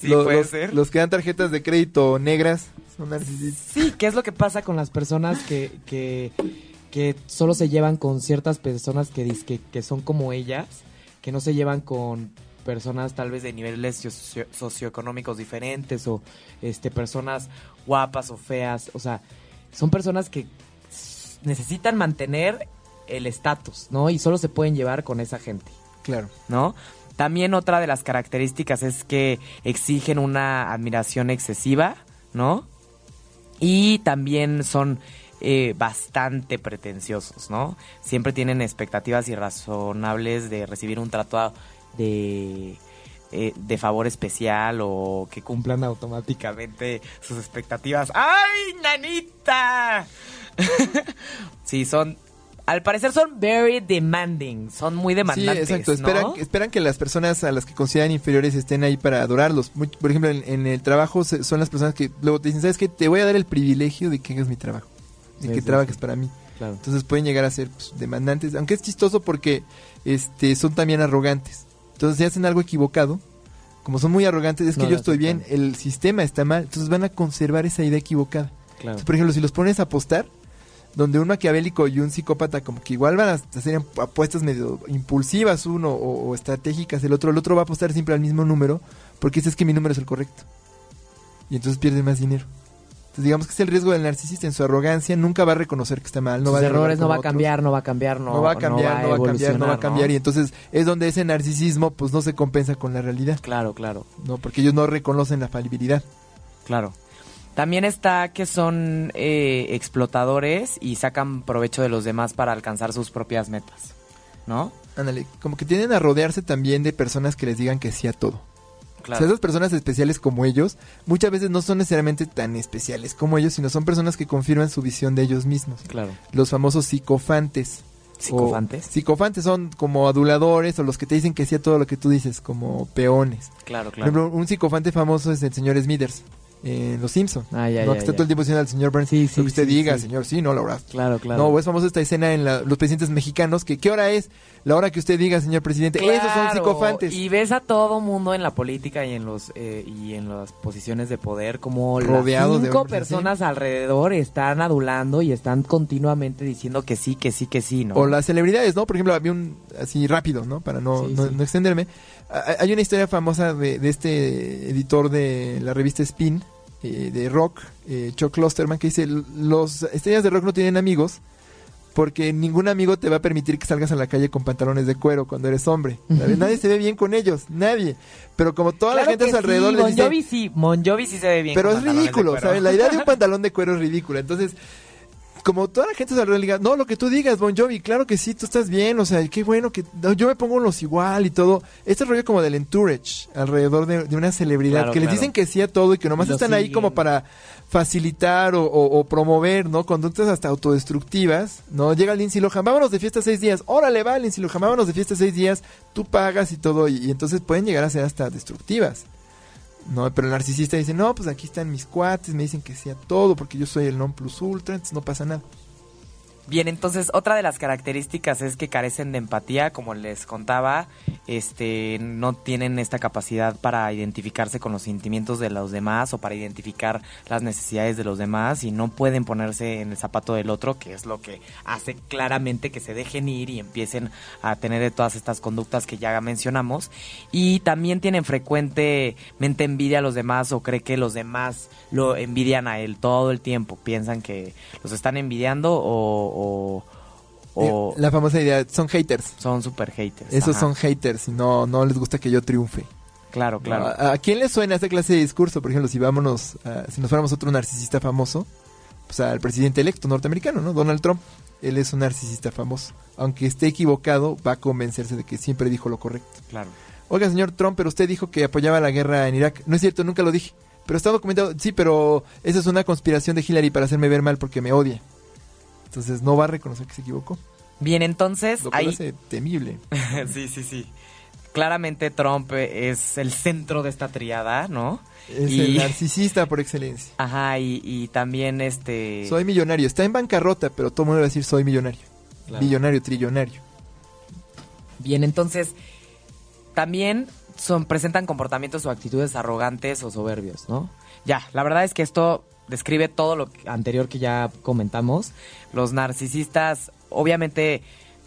Sí, puede los, ser. los que dan tarjetas de crédito negras Sí, ¿qué es lo que pasa con las personas que, que, que solo se llevan con ciertas personas que, dizque- que son como ellas, que no se llevan con personas tal vez de niveles socio- socioeconómicos diferentes o este personas guapas o feas, o sea, son personas que necesitan mantener el estatus, ¿no? Y solo se pueden llevar con esa gente. Claro. ¿no? También otra de las características es que exigen una admiración excesiva, ¿no? Y también son eh, bastante pretenciosos, ¿no? Siempre tienen expectativas irrazonables de recibir un trato de, eh, de favor especial o que cumplan automáticamente sus expectativas. ¡Ay, nanita! sí, son... Al parecer son very demanding, son muy Sí, demandantes, exacto. ¿no? Esperan, esperan que las personas a las que consideran inferiores estén ahí para adorarlos. Muy- por ejemplo, en, en el trabajo se- son las personas que luego te dicen, ¿sabes qué? Te voy a dar el privilegio de que hagas mi trabajo. De Sí, que sí, trabajes sí. para mí. Claro. Entonces pueden llegar a ser pues, demandantes. Aunque es chistoso porque este son también arrogantes. Entonces si hacen algo equivocado, como son muy arrogantes, es que No yo estoy bien, el sistema está mal. Entonces van a conservar esa idea equivocada. Claro. Entonces, por ejemplo, si los pones a apostar, donde un maquiavélico y un psicópata como que igual van a hacer apuestas medio impulsivas uno o, o estratégicas el otro, el otro va a apostar siempre al mismo número porque dice es que mi número es el correcto. Y entonces pierde más dinero. Entonces, digamos que es el riesgo del narcisista en su arrogancia, nunca va a reconocer que está mal, no Sus va a errores no va a otros, cambiar, no va a cambiar, no, no va a cambiar, no va a cambiar, no va a cambiar. ¿no? Y entonces es donde ese narcisismo pues no se compensa con la realidad, Claro, claro, ¿no? Porque ellos no reconocen la falibilidad. claro. También está que son eh, explotadores y sacan provecho de los demás para alcanzar sus propias metas, ¿no? Ándale, como que tienden a rodearse también de personas que les digan que sí a todo. O Claro. sea, esas personas especiales como ellos, muchas veces no son necesariamente tan especiales como ellos, sino son personas que confirman su visión de ellos mismos. Claro. Los famosos psicofantes. ¿Psicofantes? O- psicofantes son como aduladores o los que te dicen que sí a todo lo que tú dices, como peones. Claro, Por claro. ejemplo, un psicofante famoso es el señor Smithers en Los Simpson. Ah, ya, ¿no? ya, que está ya. todo el tiempo diciendo al señor Burns, Sí, sí, lo que usted sí, diga, señor, sí, no, la verdad. Claro, claro. No, es famosa esta escena en la- los presidentes mexicanos, que ¿qué hora es? La hora que usted diga, señor presidente. Esos son psicofantes. Y ves a todo mundo en la política y en los eh, y en las posiciones de poder como Rodeados de cinco así. personas alrededor están adulando y están continuamente diciendo que sí, que sí, que sí, ¿no? O las celebridades, ¿no? Por ejemplo, había un, así rápido, ¿no? Para no, no, no extenderme. Hay una historia famosa de, de este editor de la revista Spin, eh, de rock, eh, Chuck Klosterman, que dice, los estrellas de rock no tienen amigos porque ningún amigo te va a permitir que salgas a la calle con pantalones de cuero cuando eres hombre. ¿sabes? Nadie se ve bien con ellos, nadie. Pero como toda la gente a su alrededor sí, les Bon dice, Jovi sí, Bon Jovi sí se ve bien. pero con es ridículo. ¿sabes? La idea de un pantalón de cuero es ridícula. Entonces, como toda la gente se alrededor le diga, no, lo que tú digas, Bon Jovi, claro que sí, tú estás bien, o sea, qué bueno que no, yo me pongo los igual y todo. Este rollo como del entourage alrededor de, de una celebridad, Claro, que les dicen que sí a todo y que nomás lo están ahí como para facilitar o, o- o promover, ¿no? Conductas hasta autodestructivas, ¿no? Llega Lindsay Lohan, vámonos de fiesta seis días, órale, va Lindsay Lohan, vámonos de fiesta seis días, tú pagas y todo, y, y entonces pueden llegar a ser hasta destructivas. No, pero el narcisista dice, no, pues aquí están mis cuates, me dicen que sí a todo, porque yo soy el non plus ultra, entonces no pasa nada. Bien, entonces otra de las características es que carecen de empatía, como les contaba, este, no tienen esta capacidad para identificarse con los sentimientos de los demás o para identificar las necesidades de los demás y no pueden ponerse en el zapato del otro, que es lo que hace claramente que se dejen ir y empiecen a tener todas estas conductas que ya mencionamos. Y también tienen frecuentemente envidia a los demás o cree que los demás lo envidian a él todo el tiempo, piensan que los están envidiando o, o, o Eh, La famosa idea, son haters. son super haters. Esos Ajá. son haters y no, no les gusta que yo triunfe. Claro, claro. ¿A, a quién le suena esta clase de discurso? Por ejemplo, si vámonos, a- si nos fuéramos otro narcisista famoso, pues al presidente electo norteamericano, ¿no? Donald Trump. Él es un narcisista famoso. Aunque esté equivocado, va a convencerse de que siempre dijo lo correcto. claro. Oiga, señor Trump, pero usted dijo que apoyaba la guerra en Irak. No es cierto, nunca lo dije. Pero está documentado. Sí, pero esa es una conspiración de Hillary para hacerme ver mal porque me odia. Entonces no va a reconocer que se equivocó. Bien, entonces Lo cual ahí hace temible. sí, sí, sí. Claramente Trump es el centro de esta triada, ¿no? Es Y- el narcisista por excelencia. Ajá, y, y también este Soy millonario. Está en bancarrota, pero todo el mundo va a decir soy millonario. Claro. Millonario, trillonario. Bien, entonces también son presentan comportamientos o actitudes arrogantes o soberbios, ¿no? Ya, la verdad es que esto describe todo lo anterior que ya comentamos. Los narcisistas obviamente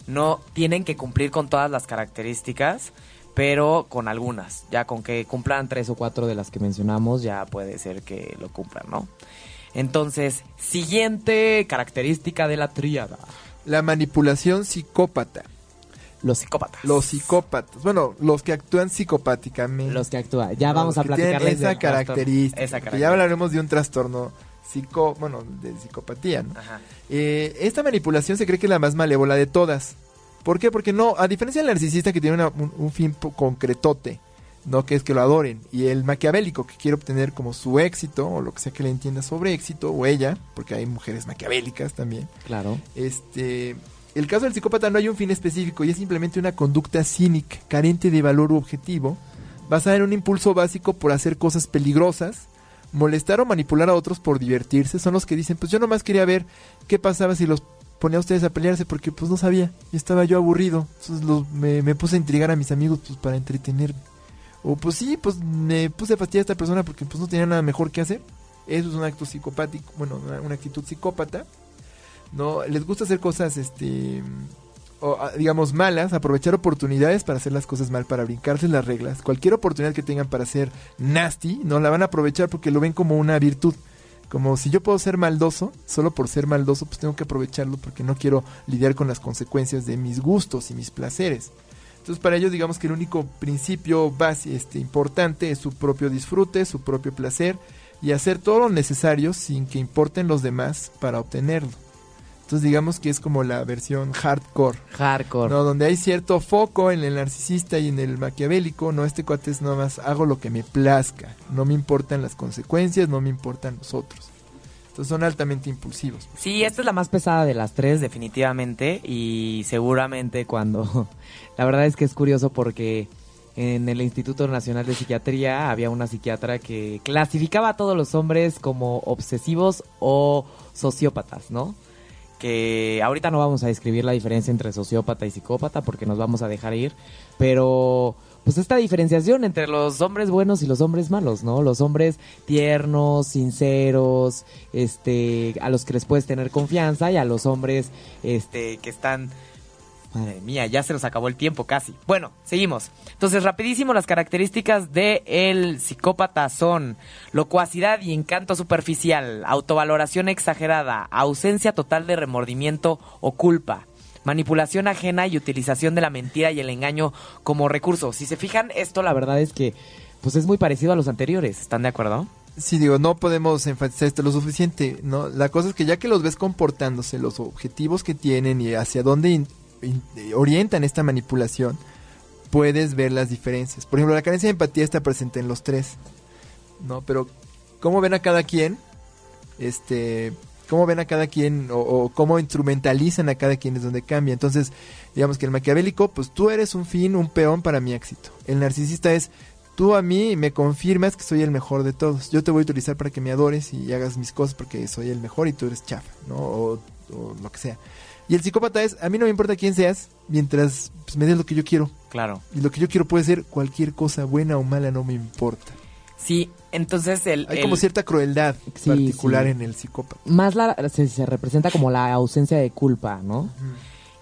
no tienen que cumplir con todas las características, pero con algunas. Ya con que cumplan tres o cuatro de las que mencionamos, ya puede ser que lo cumplan, ¿no? Entonces, siguiente característica de la tríada. La manipulación psicópata. Los psicópatas. Los psicópatas. Bueno, los que actúan psicopáticamente. Los que actúan. Ya vamos a platicarles esa característica. Esa porque Ya característica. hablaremos de un trastorno psico, bueno, de psicopatía, ¿no? Ajá. Eh, esta manipulación se cree que es la más malévola de todas. ¿Por qué? Porque no, a diferencia del narcisista que tiene una- un, un fin concretote, ¿no? Que es que lo adoren. Y el maquiavélico que quiere obtener como su éxito, o lo que sea que le entienda sobre éxito, o ella, porque hay mujeres maquiavélicas también. Claro. Este, el caso del psicópata no hay un fin específico y es simplemente una conducta cínica, carente de valor u objetivo, basada en un impulso básico por hacer cosas peligrosas, molestar o manipular a otros por divertirse. Son los que dicen, pues yo nomás quería ver qué pasaba si los ponía a ustedes a pelearse porque pues no sabía y estaba yo aburrido. Entonces los- me, puse a intrigar a mis amigos pues para entretenerme. O pues sí, pues me puse a fastidiar a esta persona porque pues no tenía nada mejor que hacer. Eso es un acto psicopático, bueno, una actitud psicópata. No, les gusta hacer cosas, este, o, digamos, malas, aprovechar oportunidades para hacer las cosas mal, para brincarse las reglas. Cualquier oportunidad que tengan para ser nasty, no la van a aprovechar porque lo ven como una virtud. Como si yo puedo ser maldoso, solo por ser maldoso, pues tengo que aprovecharlo porque no quiero lidiar con las consecuencias de mis gustos y mis placeres. Entonces para ellos digamos que el único principio base, este, importante es su propio disfrute, su propio placer y hacer todo lo necesario sin que importen los demás para obtenerlo. Entonces digamos que es como la versión hardcore. Hardcore. ¿no? Donde hay cierto foco en el narcisista y en el maquiavélico, no, este cuate es nada más hago lo que me plazca, no me importan las consecuencias, no me importan los otros. Entonces son altamente impulsivos. Sí, esta es la más pesada de las tres, definitivamente, y seguramente cuando... La verdad es que es curioso porque en el Instituto Nacional de Psiquiatría había una psiquiatra que clasificaba a todos los hombres como obsesivos o sociópatas, ¿no? Que ahorita no vamos a describir la diferencia entre sociópata y psicópata porque nos vamos a dejar ir, pero pues esta diferenciación entre los hombres buenos y los hombres malos, ¿no? Los hombres tiernos, sinceros, este, a los que les puedes tener confianza y a los hombres este que están Madre mía, ya se nos acabó el tiempo casi. Bueno, seguimos. Entonces, rapidísimo, las características de el psicópata son locuacidad y encanto superficial, autovaloración exagerada, ausencia total de remordimiento o culpa, manipulación ajena y utilización de la mentira y el engaño como recurso. Si se fijan, esto la verdad es que pues es muy parecido a los anteriores, ¿están de acuerdo? Sí, digo, no podemos enfatizar esto lo suficiente, ¿no? La cosa es que ya que los ves comportándose, los objetivos que tienen y hacia dónde orientan esta manipulación, puedes ver las diferencias. Por ejemplo, la carencia de empatía está presente en los tres, ¿no? Pero cómo ven a cada quien, este, cómo ven a cada quien o, cómo instrumentalizan a cada quien es donde cambia. Entonces, digamos que el maquiavélico, pues tú eres un fin, un peón para mi éxito. El narcisista es tú a mí me confirmas que soy el mejor de todos. Yo te voy a utilizar para que me adores y hagas mis cosas porque soy el mejor y tú eres chafa, ¿no? O, o lo que sea. Y el psicópata es, a mí no me importa quién seas, mientras pues, me des lo que yo quiero. Claro. Y lo que yo quiero puede ser cualquier cosa buena o mala, no me importa. Sí, entonces el... Hay como cierta crueldad particular en el psicópata. Más la, se, representa como la ausencia de culpa, ¿no?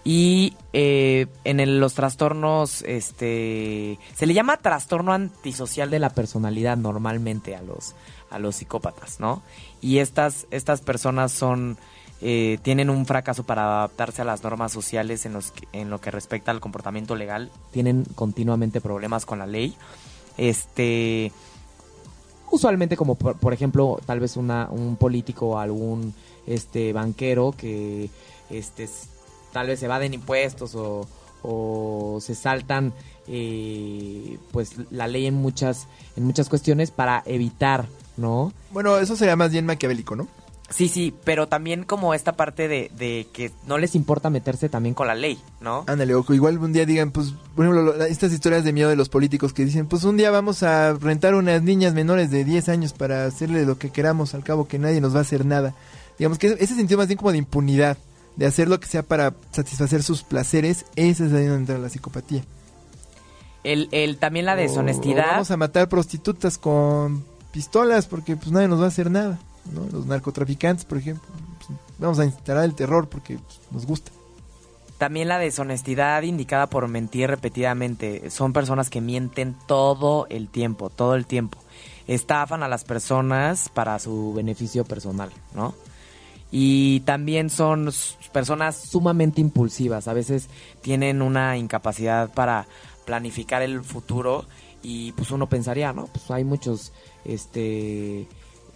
Y eh, en los trastornos, este, se le llama trastorno antisocial de la personalidad normalmente a los, a los psicópatas, ¿no? Y estas, estas personas son eh, tienen un fracaso para adaptarse a las normas sociales en, los en lo que respecta al comportamiento legal, tienen continuamente problemas con la ley. Este, usualmente como por, ejemplo tal vez una, un político o algún este banquero que este tal vez se evaden impuestos o, o se saltan eh, pues la ley en muchas en muchas cuestiones para evitar no bueno eso sería más bien maquiavélico no Sí, sí, pero también como esta parte de, de, que no les importa meterse también con la ley, ¿no? Ándale, ojo, igual un día digan, pues, por ejemplo, estas historias de miedo de los políticos que dicen, pues un día vamos a rentar unas niñas menores de 10 años para hacerle lo que queramos, al cabo que nadie nos va a hacer nada. Digamos que ese sentido más bien como de impunidad, de hacer lo que sea para satisfacer sus placeres, esa es ahí donde entra la psicopatía. El, el, también la deshonestidad. vamos a matar prostitutas con pistolas porque pues nadie nos va a hacer nada. Los narcotraficantes, por ejemplo. Pues, vamos a instalar el terror porque pues, nos gusta. También la deshonestidad indicada por mentir repetidamente. Son personas que mienten todo el tiempo, todo el tiempo. Estafan a las personas para su beneficio personal, ¿no? Y también son personas sumamente impulsivas. A veces tienen una incapacidad para planificar el futuro y pues uno pensaría, ¿no? Pues hay muchos este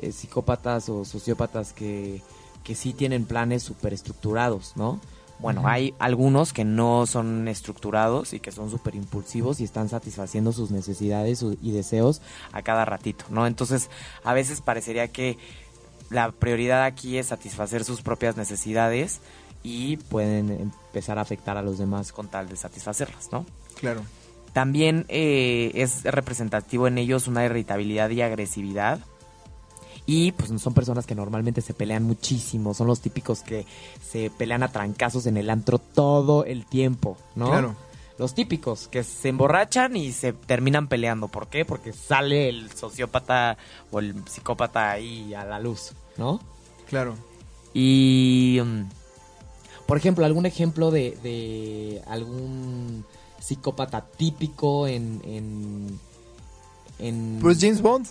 eh, psicópatas o sociópatas que, que sí tienen planes súper estructurados, ¿no? Bueno, hay algunos que no son estructurados y que son súper impulsivos y están satisfaciendo sus necesidades y deseos a cada ratito, ¿no? Entonces, a veces parecería que la prioridad aquí es satisfacer sus propias necesidades y pueden empezar a afectar a los demás con tal de satisfacerlas, ¿no? Claro. También eh, es representativo en ellos una irritabilidad y agresividad y pues son personas que normalmente se pelean muchísimo, son los típicos que se pelean a trancazos en el antro todo el tiempo, ¿no? Claro. Los típicos que se emborrachan y se terminan peleando. ¿Por qué? Porque sale el sociópata o el psicópata ahí a la luz, ¿no? Claro. Y, mm, por ejemplo, algún ejemplo de, de algún psicópata típico en, en, en... Pues James Bond.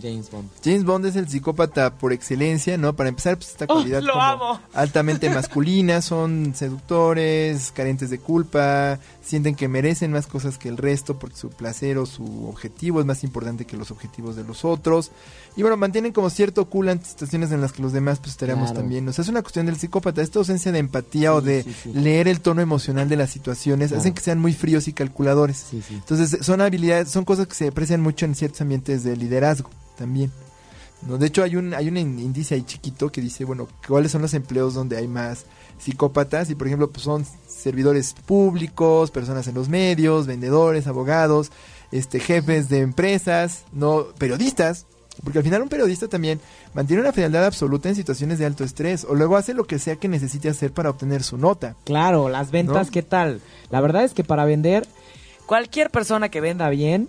James Bond. James Bond es el psicópata por excelencia, ¿no? Para empezar, pues esta Oh, cualidad lo como amo. altamente masculina, son seductores, carentes de culpa, sienten que merecen más cosas que el resto porque su placer o su objetivo es más importante que los objetivos de los otros. Y bueno, mantienen como cierto cool ante situaciones en las que los demás pues estaríamos Claro. también. O sea, es una cuestión del psicópata, esta ausencia de empatía o de sí, sí. leer el tono emocional de las situaciones, Claro. hacen que sean muy fríos y calculadores. Sí, sí. Entonces son habilidades, son cosas que se aprecian mucho en ciertos ambientes de liderazgo también. ¿no? De hecho hay un, hay un índice ahí chiquito que dice, bueno, cuáles son los empleos donde hay más psicópatas y por ejemplo pues son servidores públicos, personas en los medios, vendedores, abogados, este jefes de empresas, no periodistas, porque al final un periodista también mantiene una frialdad absoluta en situaciones de alto estrés o luego hace lo que sea que necesite hacer para obtener su nota. Claro, las ventas, ¿No? ¿qué tal? La verdad es que para vender, cualquier persona que venda bien,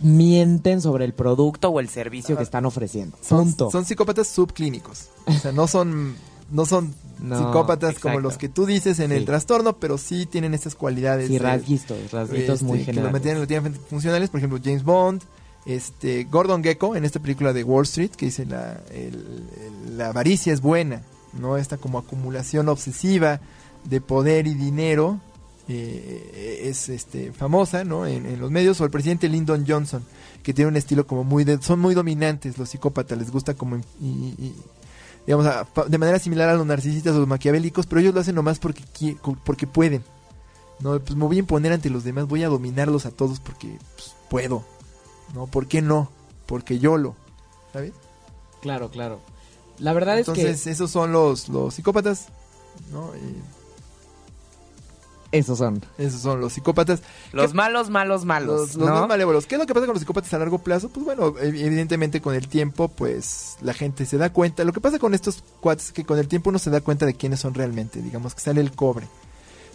mienten sobre el producto o el servicio que están ofreciendo. Son, Punto. son psicópatas subclínicos. O sea, no son, no son No, psicópatas como los que tú dices en el trastorno, pero sí tienen estas cualidades. Sí, rasguitos, rasguitos muy este, que lo generales. mantienen relativamente funcionales. Por ejemplo, James Bond, este Gordon Gecko en esta película de Wall Street que dice la, el- el- la avaricia es buena, no esta como acumulación obsesiva de poder y dinero eh, es este famosa, ¿no? En, en los medios o el presidente Lyndon Johnson que tiene un estilo como muy de, son muy dominantes los psicópatas les gusta como y- y- digamos a- de manera similar a los narcisistas o los maquiavélicos pero ellos lo hacen nomás porque porque pueden no pues me voy a imponer ante los demás voy a dominarlos a todos porque pues, puedo no ¿por qué no? porque yo lo ¿sabes? Claro, claro. La verdad es entonces esos son los los psicópatas no Y que esos son. esos son los psicópatas Los malos, malos, malos. los, los ¿no? más malévolos. ¿Qué es lo que pasa con los psicópatas a largo plazo? Pues bueno, ev- evidentemente con el tiempo, pues la gente se da cuenta. Lo que pasa con estos cuates es que con el tiempo uno se da cuenta de quiénes son realmente, digamos que sale el cobre.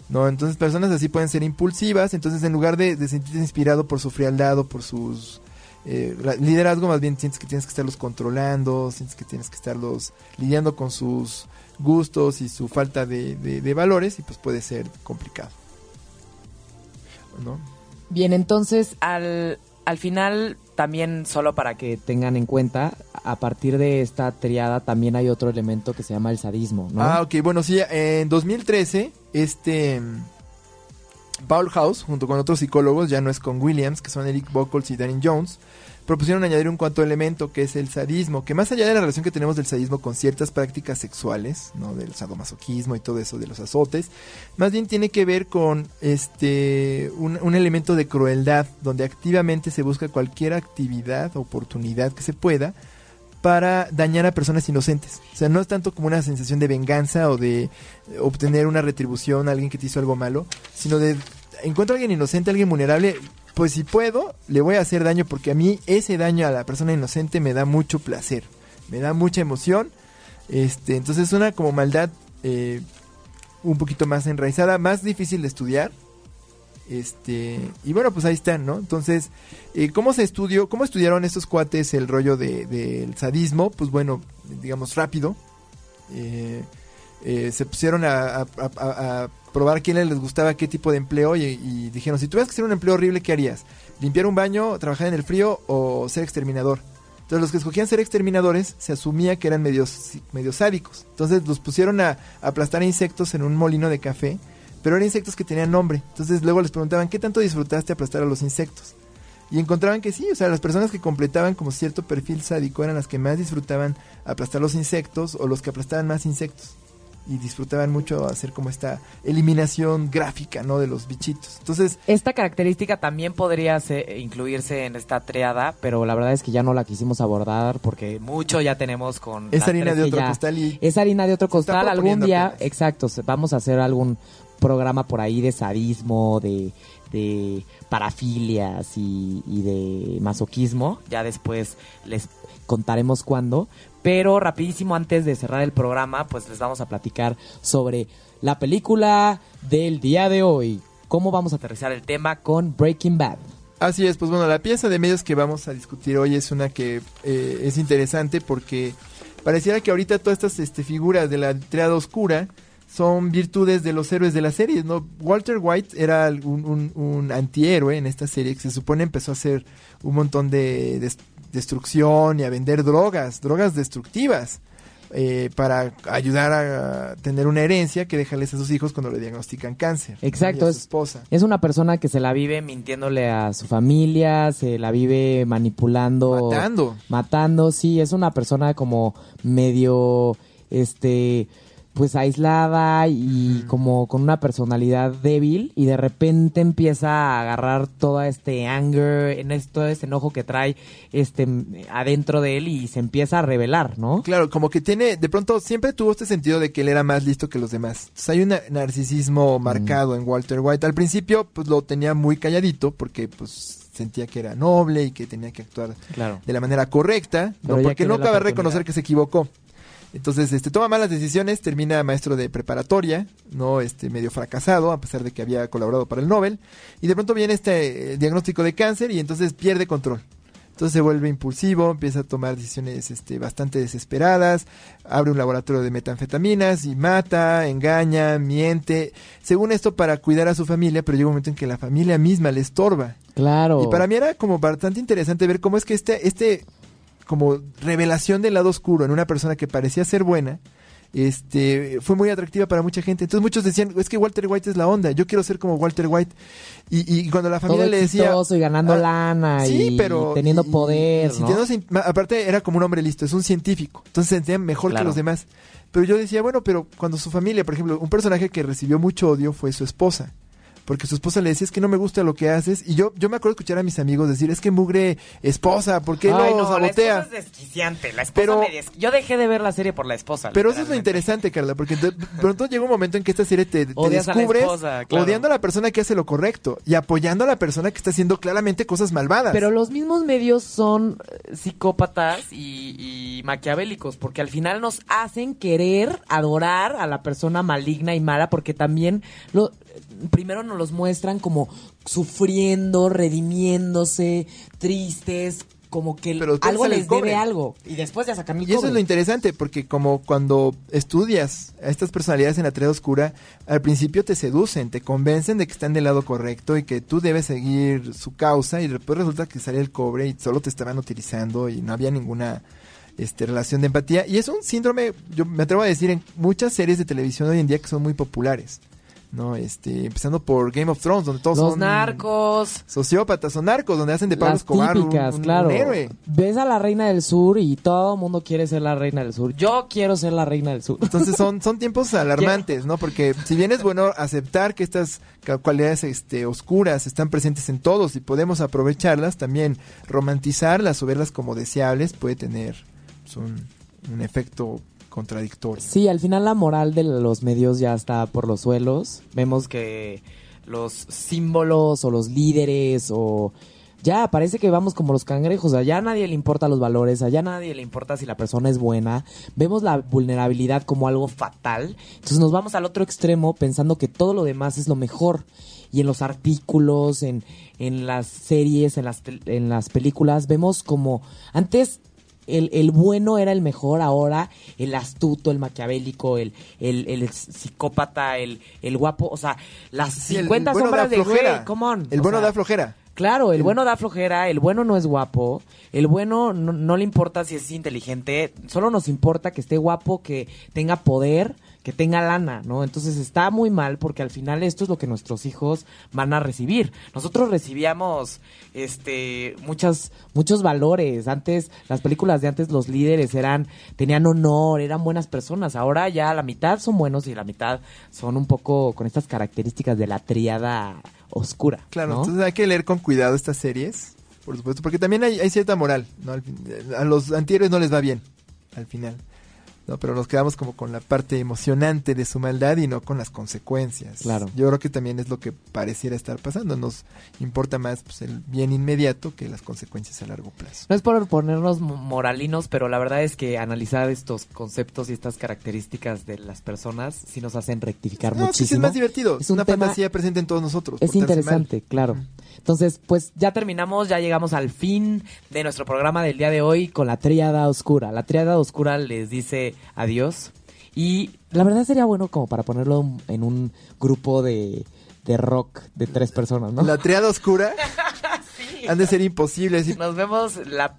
¿No? Entonces personas así pueden ser impulsivas, entonces en lugar de, de sentirte inspirado por su frialdad o por sus eh, liderazgo, más bien sientes que tienes que estarlos controlando, sientes que tienes que estarlos lidiando con sus gustos y su falta de, de- de valores y pues puede ser complicado. ¿No? Bien, entonces al, al final también solo para que tengan en cuenta, a partir de esta triada también hay otro elemento que se llama el sadismo, ¿no? Ah, ok, bueno, sí, en 2013, este mm, Paul House, junto con otros psicólogos, ya no es con Williams, que son Eric Buckles y Darren Jones, propusieron añadir un cuarto elemento que es el sadismo, que más allá de la relación que tenemos del sadismo con ciertas prácticas sexuales, ¿no? del sadomasoquismo y todo eso de los azotes, más bien tiene que ver con este un, elemento de crueldad, donde activamente se busca cualquier actividad, oportunidad que se pueda para dañar a personas inocentes. O sea, no es tanto como una sensación de venganza o de obtener una retribución a alguien que te hizo algo malo, sino de encuentro a alguien inocente, a alguien vulnerable, pues si puedo, le voy a hacer daño porque a mí ese daño a la persona inocente me da mucho placer, me da mucha emoción. Este, entonces es una como maldad eh, un poquito más enraizada, más difícil de estudiar. Este, y bueno, pues ahí están, ¿no? Entonces, eh, ¿cómo se estudió, cómo estudiaron estos cuates el rollo de- del sadismo? Pues bueno, digamos rápido. Eh, eh, se pusieron a probar quién les gustaba qué tipo de empleo y, dijeron, si tuvieras que hacer un empleo horrible, ¿qué harías? ¿Limpiar un baño, trabajar en el frío o ser exterminador? Entonces los que escogían ser exterminadores se asumía que eran medios, medios sádicos. Entonces los pusieron a, a aplastar insectos en un molino de café, pero eran insectos que tenían nombre. Entonces luego les preguntaban, ¿qué tanto disfrutaste aplastar a los insectos? Y encontraban que sí, o sea, las personas que completaban como cierto perfil sádico eran las que más disfrutaban aplastar los insectos o los que aplastaban más insectos. Y disfrutaban mucho hacer como esta eliminación gráfica, ¿no? De los bichitos. Entonces, Esta característica también podría ser- incluirse en esta triada, pero la verdad es que ya no la quisimos abordar porque mucho ya tenemos con... es harina de otro ya- costal y Es harina de otro Se costal. Algún día, apenas. exacto, se- vamos a hacer algún programa por ahí de sadismo, de, de parafilias y, y de masoquismo. Ya después les contaremos cuándo. Pero rapidísimo, antes de cerrar el programa, pues les vamos a platicar sobre la película del día de hoy. ¿Cómo vamos a aterrizar el tema con Breaking Bad? Así es, pues bueno, la pieza de medios que vamos a discutir hoy es una que eh, es interesante porque pareciera que ahorita todas estas este, figuras de la triada oscura son virtudes de los héroes de las series, ¿no? Walter White era un, antihéroe en esta serie que se supone empezó a hacer un montón de- destrucción y a vender drogas, drogas destructivas. eh, para ayudar a tener una herencia que dejarles a sus hijos cuando le diagnostican cáncer. ¿no? Exacto, Y a es- su esposa. Es una persona que se la vive mintiéndole a su familia, se la vive manipulando. Matando. Matando, sí, es una persona como medio, este, pues aislada y como con una personalidad débil y de repente empieza a agarrar todo este anger, en todo este enojo que trae este adentro de él y se empieza a revelar, ¿no? Claro, como que tiene, de pronto siempre tuvo este sentido de que él era más listo que los demás. Entonces hay un na- narcisismo Mm. marcado en Walter White. Al principio, pues lo tenía muy calladito porque pues sentía que era noble y que tenía que actuar Claro. de la manera correcta, ¿no? porque que no cabe reconocer que se equivocó. Entonces, este, toma malas decisiones, termina maestro de preparatoria, no, este, medio fracasado, a pesar de que había colaborado para el Nobel, y de pronto viene este eh, diagnóstico de cáncer y entonces pierde control. Entonces se vuelve impulsivo, empieza a tomar decisiones este, bastante desesperadas, abre un laboratorio de metanfetaminas y mata, engaña, miente, según esto para cuidar a su familia, pero llega un momento en que la familia misma le estorba. Claro. Y para mí era como bastante interesante ver cómo es que este, este como revelación del lado oscuro en una persona que parecía ser buena, este, fue muy atractiva para mucha gente. Entonces muchos decían, es que Walter White es la onda, yo quiero ser como Walter White. Y, y cuando la familia todo le decía... y ganando "Ah, lana sí, y pero teniendo y- y poder, ¿no? aparte era como un hombre listo, es un científico, entonces se sentía mejor Claro. que los demás. Pero yo decía, bueno, pero cuando su familia, por ejemplo, un personaje que recibió mucho odio fue su esposa. Porque su esposa le decía, es que no me gusta lo que haces. Y yo, yo me acuerdo escuchar a mis amigos decir, es que mugre esposa, ¿por qué Ay, no, la sabotea? esposa es desquiciante. La esposa Pero- me des- Yo dejé de ver la serie por la esposa. Pero eso es lo interesante, Carla, porque de pronto llega un momento en que esta serie te, te a la descubres esposa, claro. odiando a la persona que hace lo correcto y apoyando a la persona que está haciendo claramente cosas malvadas. Pero los mismos medios son eh, psicópatas y, y maquiavélicos, porque al final nos hacen querer adorar a la persona maligna y mala, porque también lo, primero nos los muestran como sufriendo, redimiéndose, tristes, como que Pero algo les debe algo. Y después ya sacan el Y eso cobre. es lo interesante, porque como cuando estudias a estas personalidades en la tarea oscura, al principio te seducen, te convencen de que están del lado correcto y que tú debes seguir su causa y después resulta que sale el cobre y solo te estaban utilizando y no había ninguna este, relación de empatía. Y es un síndrome, yo me atrevo a decir, en muchas series de televisión hoy en día que son muy populares. ¿No? Este, empezando por Game of Thrones, donde todos Los son narcos. sociópatas o narcos, donde hacen de Pablo Las Escobar un- típicas, un- un claro. héroe. Ves a la reina del sur y todo el mundo quiere ser la reina del sur. Yo quiero ser la reina del sur. Entonces son, son tiempos alarmantes, ¿no? Porque si bien es bueno aceptar que estas cualidades este, oscuras están presentes en todos y podemos aprovecharlas, también romantizarlas o verlas como deseables puede tener pues, un, un efecto contradictorio. Sí, al final la moral de los medios ya está por los suelos. Vemos que los símbolos o los líderes o ya parece que vamos como los cangrejos, allá nadie le importa los valores, allá nadie le importa si la persona es buena. Vemos la vulnerabilidad como algo fatal. Entonces nos vamos al otro extremo pensando que todo lo demás es lo mejor. Y en los artículos, en, en las series, en las, en las películas, vemos como antes el, el bueno era el mejor, ahora el astuto, el maquiavélico, el, el, el psicópata, el, el guapo, o sea, las Sí, el- 50 el bueno sombras de flojera. güey, come on. El bueno sea, da flojera. Claro, el bueno da flojera, el bueno no es guapo, el bueno no, no le importa si es inteligente, solo nos importa que esté guapo, que tenga poder, que tenga lana, ¿no? Entonces está muy mal porque al final esto es lo que nuestros hijos van a recibir. Nosotros recibíamos este muchas muchos valores. Antes las películas de antes los líderes eran tenían honor, eran buenas personas. Ahora ya la mitad son buenos y la mitad son un poco con estas características de la triada oscura. Claro, ¿no? entonces hay que leer con cuidado estas series, por supuesto, porque también hay, hay cierta moral, ¿no? Fin- a los antihéroes no les va bien, al final. No, pero nos quedamos como con la parte emocionante de su maldad y no con las consecuencias. Claro. Yo creo que también es lo que pareciera estar pasando. Nos importa más pues, el bien inmediato que las consecuencias a largo plazo. No es por ponernos mo- moralinos, pero la verdad es que analizar estos conceptos y estas características de las personas sí nos hacen rectificar No, sí, sí, es muchísimo. más divertido. Es Es un una tema- fantasía presente en todos nosotros. Es interesante, mal. claro. Entonces, pues ya terminamos, ya llegamos al fin de nuestro programa del día de hoy con la tríada oscura. La tríada oscura les dice adiós y la verdad sería bueno como para ponerlo en un grupo de, de rock de tres personas, ¿no? La triada oscura han de ser imposibles. Nos vemos la